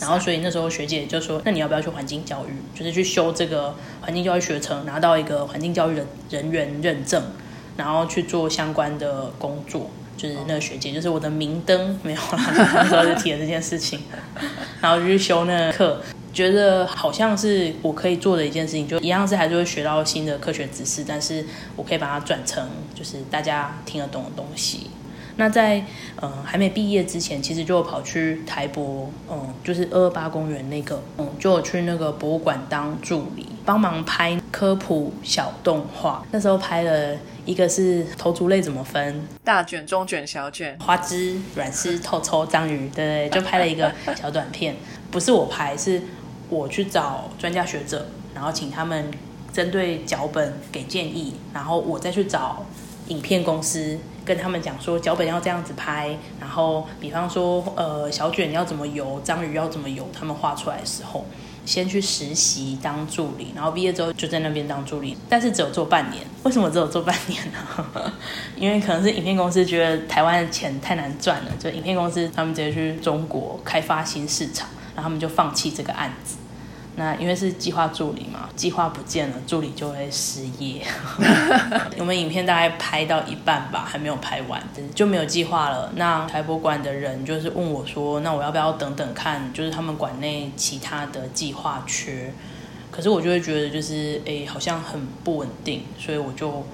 然后所以那时候学姐就说：“那你要不要去环境教育？就是去修这个环境教育学程，拿到一个环境教育的人员认证，然后去做相关的工作。”就是那个学姐，就是我的明灯，没有啦，那时候就提了这件事情，然后就去修那个课，觉得好像是我可以做的一件事情，就一样是还是会学到新的科学知识，但是我可以把它转成就是大家听得懂的东西。那在呃还没毕业之前，其实就跑去台博，嗯，就是二二八公园那个，嗯，就去那个博物馆当助理，帮忙拍科普小动画。那时候拍了一个是头足类怎么分，大卷、中卷、小卷，花枝、软丝、透抽、章鱼，对对，就拍了一个小短片。不是我拍，是我去找专家学者，然后请他们针对脚本给建议，然后我再去找影片公司。跟他们讲说脚本要这样子拍，然后比方说呃小卷要怎么游，章鱼要怎么游，他们画出来的时候，先去实习当助理，然后毕业之后就在那边当助理，但是只有做半年。为什么只有做半年呢？因为可能是影片公司觉得台湾的钱太难赚了，就影片公司他们直接去中国开发新市场，然后他们就放弃这个案子。那因为是计划助理嘛，计划不见了，助理就会失业。我们影片大概拍到一半吧，还没有拍完，就没有计划了。那台博馆的人就是问我说：“那我要不要等等看？就是他们馆内其他的计划缺。”可是我就会觉得，就是哎，好像很不稳定，所以我就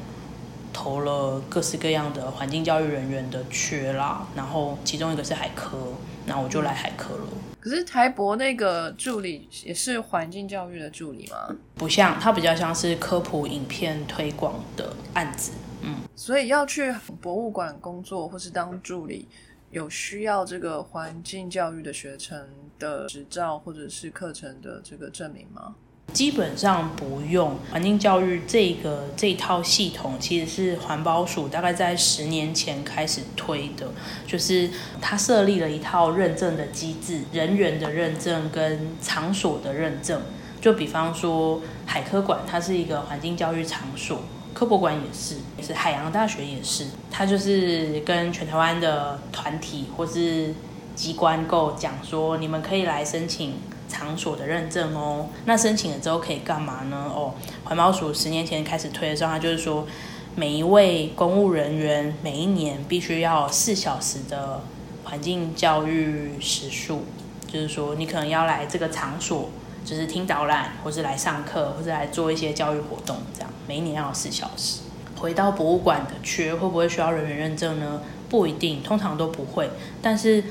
投了各式各样的环境教育人员的缺啦。然后其中一个是海科，那我就来海科了。可是台博那个助理也是环境教育的助理吗？不像，他比较像是科普影片推广的案子。嗯，所以要去博物馆工作或是当助理，有需要这个环境教育的学程的执照或者是课程的这个证明吗？基本上不用环境教育这个这套系统，其实是环保署大概在十年前开始推的，就是它设立了一套认证的机制，人员的认证跟场所的认证。就比方说海科馆，它是一个环境教育场所；科博馆也是，也是海洋大学也是，它就是跟全台湾的团体或是机关构讲说，你们可以来申请。场所的认证哦，那申请了之后可以干嘛呢？哦，环保署十年前开始推的时候，它就是说，每一位公务人员每一年必须要四小时的环境教育时数，就是说你可能要来这个场所，就是听导览，或是来上课，或者来做一些教育活动，这样每一年要有四小时。回到博物馆的缺会不会需要人员认证呢？不一定，通常都不会。但是，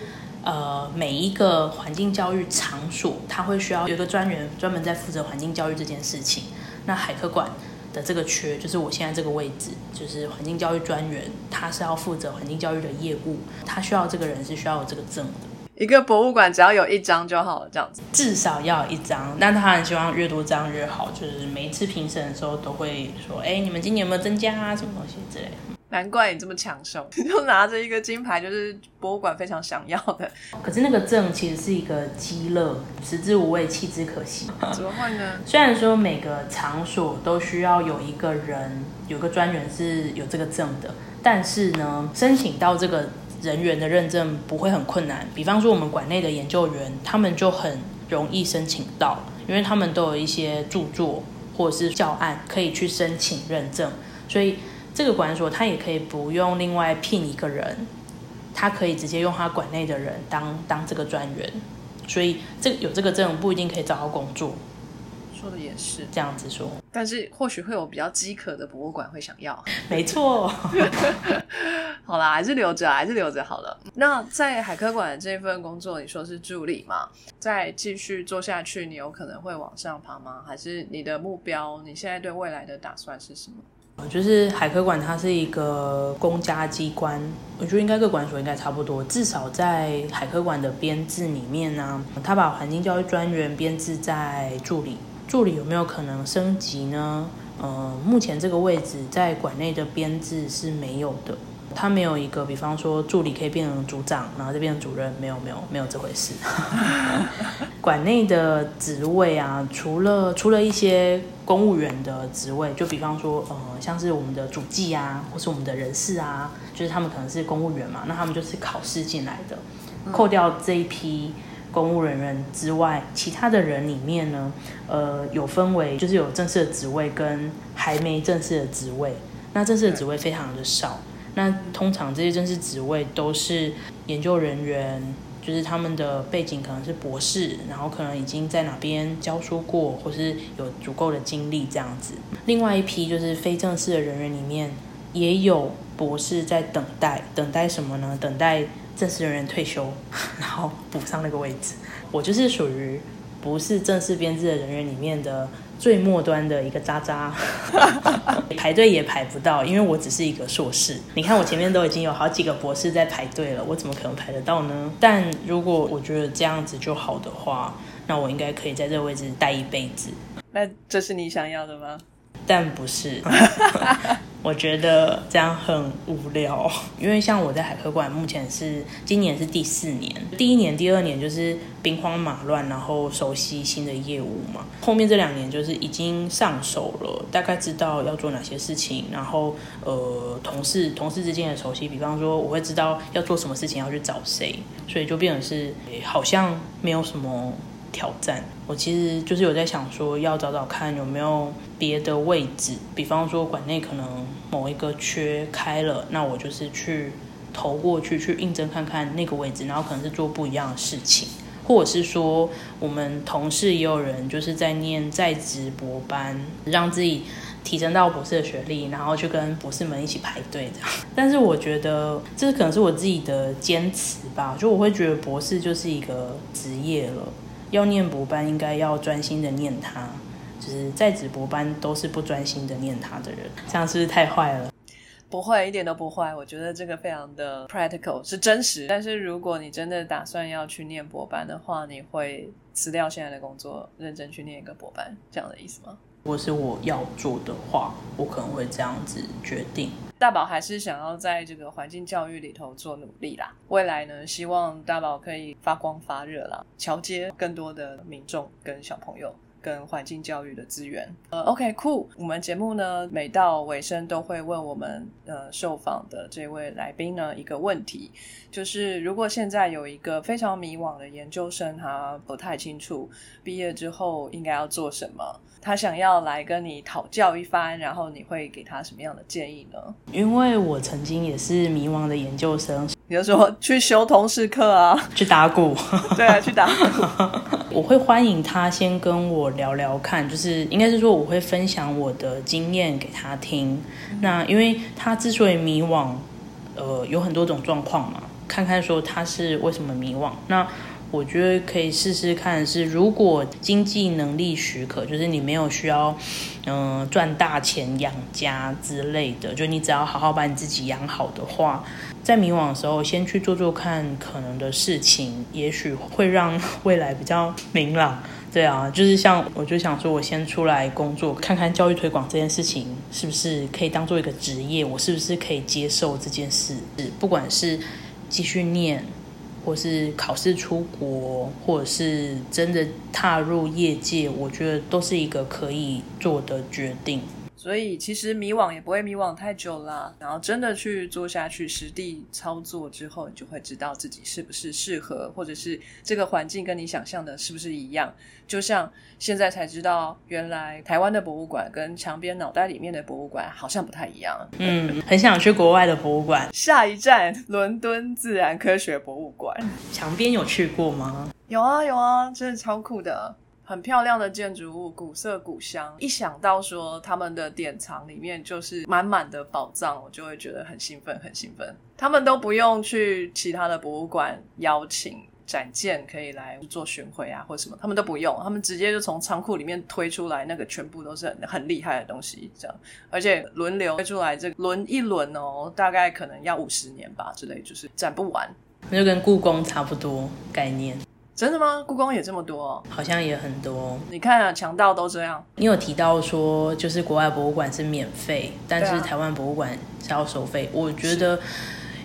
呃，每一个环境教育场所，它会需要有一个专员专门在负责环境教育这件事情。那海科馆的这个缺，就是我现在这个位置，就是环境教育专员，他是要负责环境教育的业务，他需要这个人是需要有这个证的。一个博物馆只要有一张就好了，这样子至少要一张，但他很希望越多张越好。就是每一次评审的时候都会说：“哎，你们今年有没有增加啊？什么东西之类。”难怪你这么抢手，就拿着一个金牌，就是博物馆非常想要的。可是那个证其实是一个鸡肋，食之无味，弃之可惜。怎么会呢？虽然说每个场所都需要有一个人，有个专员是有这个证的，但是呢，申请到这个。人员的认证不会很困难，比方说我们馆内的研究员，他们就很容易申请到，因为他们都有一些著作或者是教案可以去申请认证，所以这个馆所他也可以不用另外聘一个人，他可以直接用他馆内的人当当这个专员，所以这有这个证不一定可以找到工作。说的也是这样子说，但是或许会有比较饥渴的博物馆会想要。没错，好啦，还是留着，还是留着好了。那在海科馆这份工作，你说是助理嘛？再继续做下去，你有可能会往上爬吗？还是你的目标？你现在对未来的打算是什么？就是海科馆，它是一个公家机关，我觉得应该各管所应该差不多。至少在海科馆的编制里面呢，他把环境教育专员编制在助理。助理有没有可能升级呢？呃，目前这个位置在馆内的编制是没有的，他没有一个，比方说助理可以变成组长，然后就变成主任，没有，没有，没有这回事。馆内的职位啊，除了除了一些公务员的职位，就比方说，呃，像是我们的主计啊，或是我们的人事啊，就是他们可能是公务员嘛，那他们就是考试进来的，扣掉这一批。公务人员之外，其他的人里面呢，呃，有分为就是有正式的职位跟还没正式的职位。那正式的职位非常的少。那通常这些正式职位都是研究人员，就是他们的背景可能是博士，然后可能已经在哪边教书过，或是有足够的经历这样子。另外一批就是非正式的人员里面，也有博士在等待，等待什么呢？等待。正式人员退休，然后补上那个位置。我就是属于不是正式编制的人员里面的最末端的一个渣渣，排队也排不到，因为我只是一个硕士。你看我前面都已经有好几个博士在排队了，我怎么可能排得到呢？但如果我觉得这样子就好的话，那我应该可以在这个位置待一辈子。那这是你想要的吗？但不是。我觉得这样很无聊，因为像我在海科馆，目前是今年是第四年，第一年、第二年就是兵荒马乱，然后熟悉新的业务嘛。后面这两年就是已经上手了，大概知道要做哪些事情，然后呃，同事同事之间的熟悉，比方说我会知道要做什么事情要去找谁，所以就变成是好像没有什么。挑战，我其实就是有在想说，要找找看有没有别的位置，比方说馆内可能某一个缺开了，那我就是去投过去，去应征看看那个位置，然后可能是做不一样的事情，或者是说我们同事也有人就是在念在职博班，让自己提升到博士的学历，然后去跟博士们一起排队这样。但是我觉得这可能是我自己的坚持吧，就我会觉得博士就是一个职业了。要念博班，应该要专心的念他。就是在职博班都是不专心的念他的人，这样是不是太坏了？不会，一点都不坏。我觉得这个非常的 practical，是真实。但是如果你真的打算要去念博班的话，你会辞掉现在的工作，认真去念一个博班，这样的意思吗？如果是我要做的话，我可能会这样子决定。大宝还是想要在这个环境教育里头做努力啦。未来呢，希望大宝可以发光发热啦，桥接更多的民众跟小朋友。跟环境教育的资源，呃，OK，cool。我们节目呢，每到尾声都会问我们呃受访的这位来宾呢一个问题，就是如果现在有一个非常迷惘的研究生，他不太清楚毕业之后应该要做什么，他想要来跟你讨教一番，然后你会给他什么样的建议呢？因为我曾经也是迷惘的研究生，比如说去修通识课啊，去打鼓，对啊，去打鼓。我会欢迎他先跟我聊聊看，就是应该是说我会分享我的经验给他听。那因为他之所以迷惘，呃，有很多种状况嘛，看看说他是为什么迷惘。那我觉得可以试试看，是如果经济能力许可，就是你没有需要，嗯，赚大钱养家之类的，就你只要好好把你自己养好的话，在迷惘的时候，先去做做看可能的事情，也许会让未来比较明朗。对啊，就是像我就想说，我先出来工作，看看教育推广这件事情是不是可以当做一个职业，我是不是可以接受这件事，不管是继续念。或是考试出国，或者是真的踏入业界，我觉得都是一个可以做的决定。所以其实迷惘也不会迷惘太久啦，然后真的去做下去，实地操作之后，你就会知道自己是不是适合，或者是这个环境跟你想象的是不是一样。就像现在才知道，原来台湾的博物馆跟墙边脑袋里面的博物馆好像不太一样。嗯，很想去国外的博物馆。下一站，伦敦自然科学博物馆。墙边有去过吗？有啊有啊，真的超酷的。很漂亮的建筑物，古色古香。一想到说他们的典藏里面就是满满的宝藏，我就会觉得很兴奋，很兴奋。他们都不用去其他的博物馆邀请展件，可以来做巡回啊，或什么，他们都不用，他们直接就从仓库里面推出来，那个全部都是很很厉害的东西，这样。而且轮流推出来，这轮一轮哦，大概可能要五十年吧之类，就是展不完。那就跟故宫差不多概念。真的吗？故宫也这么多？好像也很多。你看啊，强盗都这样。你有提到说，就是国外博物馆是免费，但是台湾博物馆是要收费。我觉得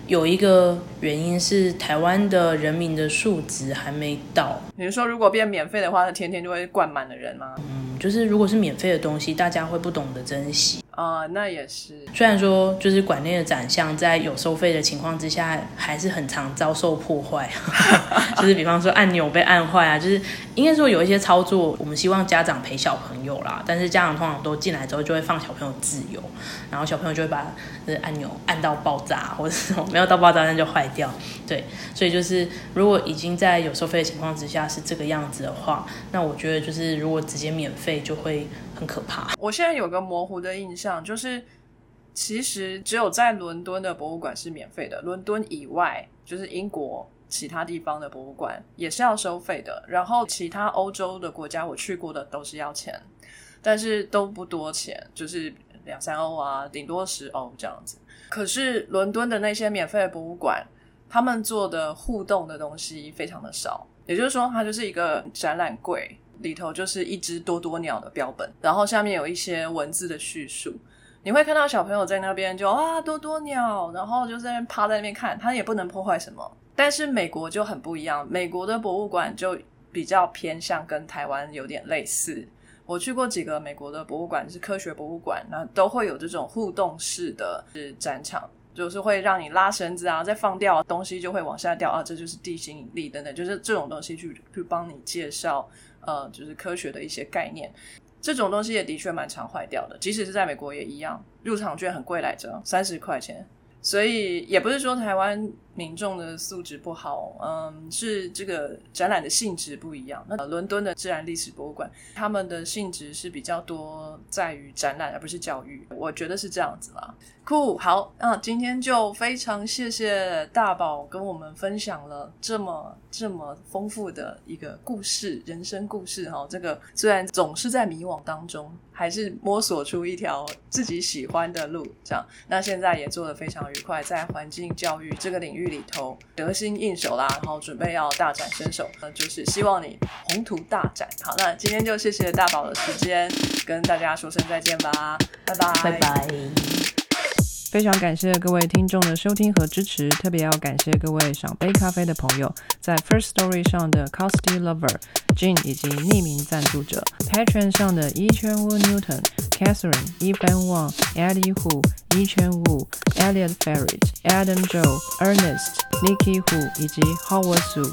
有一个原因是台湾的人民的素质还没到。你是说，如果变免费的话，那天天就会灌满的人吗？嗯，就是如果是免费的东西，大家会不懂得珍惜。啊，那也是。虽然说，就是馆内的展项在有收费的情况之下，还是很常遭受破坏。就是比方说按钮被按坏啊，就是应该说有一些操作，我们希望家长陪小朋友啦。但是家长通常都进来之后就会放小朋友自由，然后小朋友就会把这按钮按到爆炸，或者是 没有到爆炸那就坏掉。对，所以就是如果已经在有收费的情况之下是这个样子的话，那我觉得就是如果直接免费就会。很可怕。我现在有个模糊的印象，就是其实只有在伦敦的博物馆是免费的，伦敦以外就是英国其他地方的博物馆也是要收费的。然后其他欧洲的国家我去过的都是要钱，但是都不多钱，就是两三欧啊，顶多十欧这样子。可是伦敦的那些免费的博物馆，他们做的互动的东西非常的少，也就是说，它就是一个展览柜。里头就是一只多多鸟的标本，然后下面有一些文字的叙述。你会看到小朋友在那边就啊多多鸟，然后就在那趴在那边看，他也不能破坏什么。但是美国就很不一样，美国的博物馆就比较偏向跟台湾有点类似。我去过几个美国的博物馆，是科学博物馆，那都会有这种互动式的展场，就是会让你拉绳子啊，再放掉东西就会往下掉啊，这就是地心引力等等，就是这种东西去去帮你介绍。呃，就是科学的一些概念，这种东西也的确蛮常坏掉的，即使是在美国也一样，入场券很贵来着，三十块钱，所以也不是说台湾。民众的素质不好，嗯，是这个展览的性质不一样。那伦敦的自然历史博物馆，他们的性质是比较多在于展览，而不是教育。我觉得是这样子啦。酷，好，那今天就非常谢谢大宝跟我们分享了这么这么丰富的一个故事，人生故事哈。这个虽然总是在迷惘当中，还是摸索出一条自己喜欢的路。这样，那现在也做的非常愉快，在环境教育这个领域。里头得心应手啦，然后准备要大展身手，那，就是希望你宏图大展。好，那今天就谢谢大宝的时间，跟大家说声再见吧，拜拜，拜拜。非常感谢各位听众的收听和支持，特别要感谢各位赏杯咖啡的朋友，在 First Story 上的 Costy Lover、Jane 以及匿名赞助者，Patron 上的 Yi Chen Wu Newton、Catherine、Evan Wang、Eddie Hu、E 圈 Wu、Elliot Ferret、Adam Joe、Ernest、Nikki Hu 以及 Howard Su。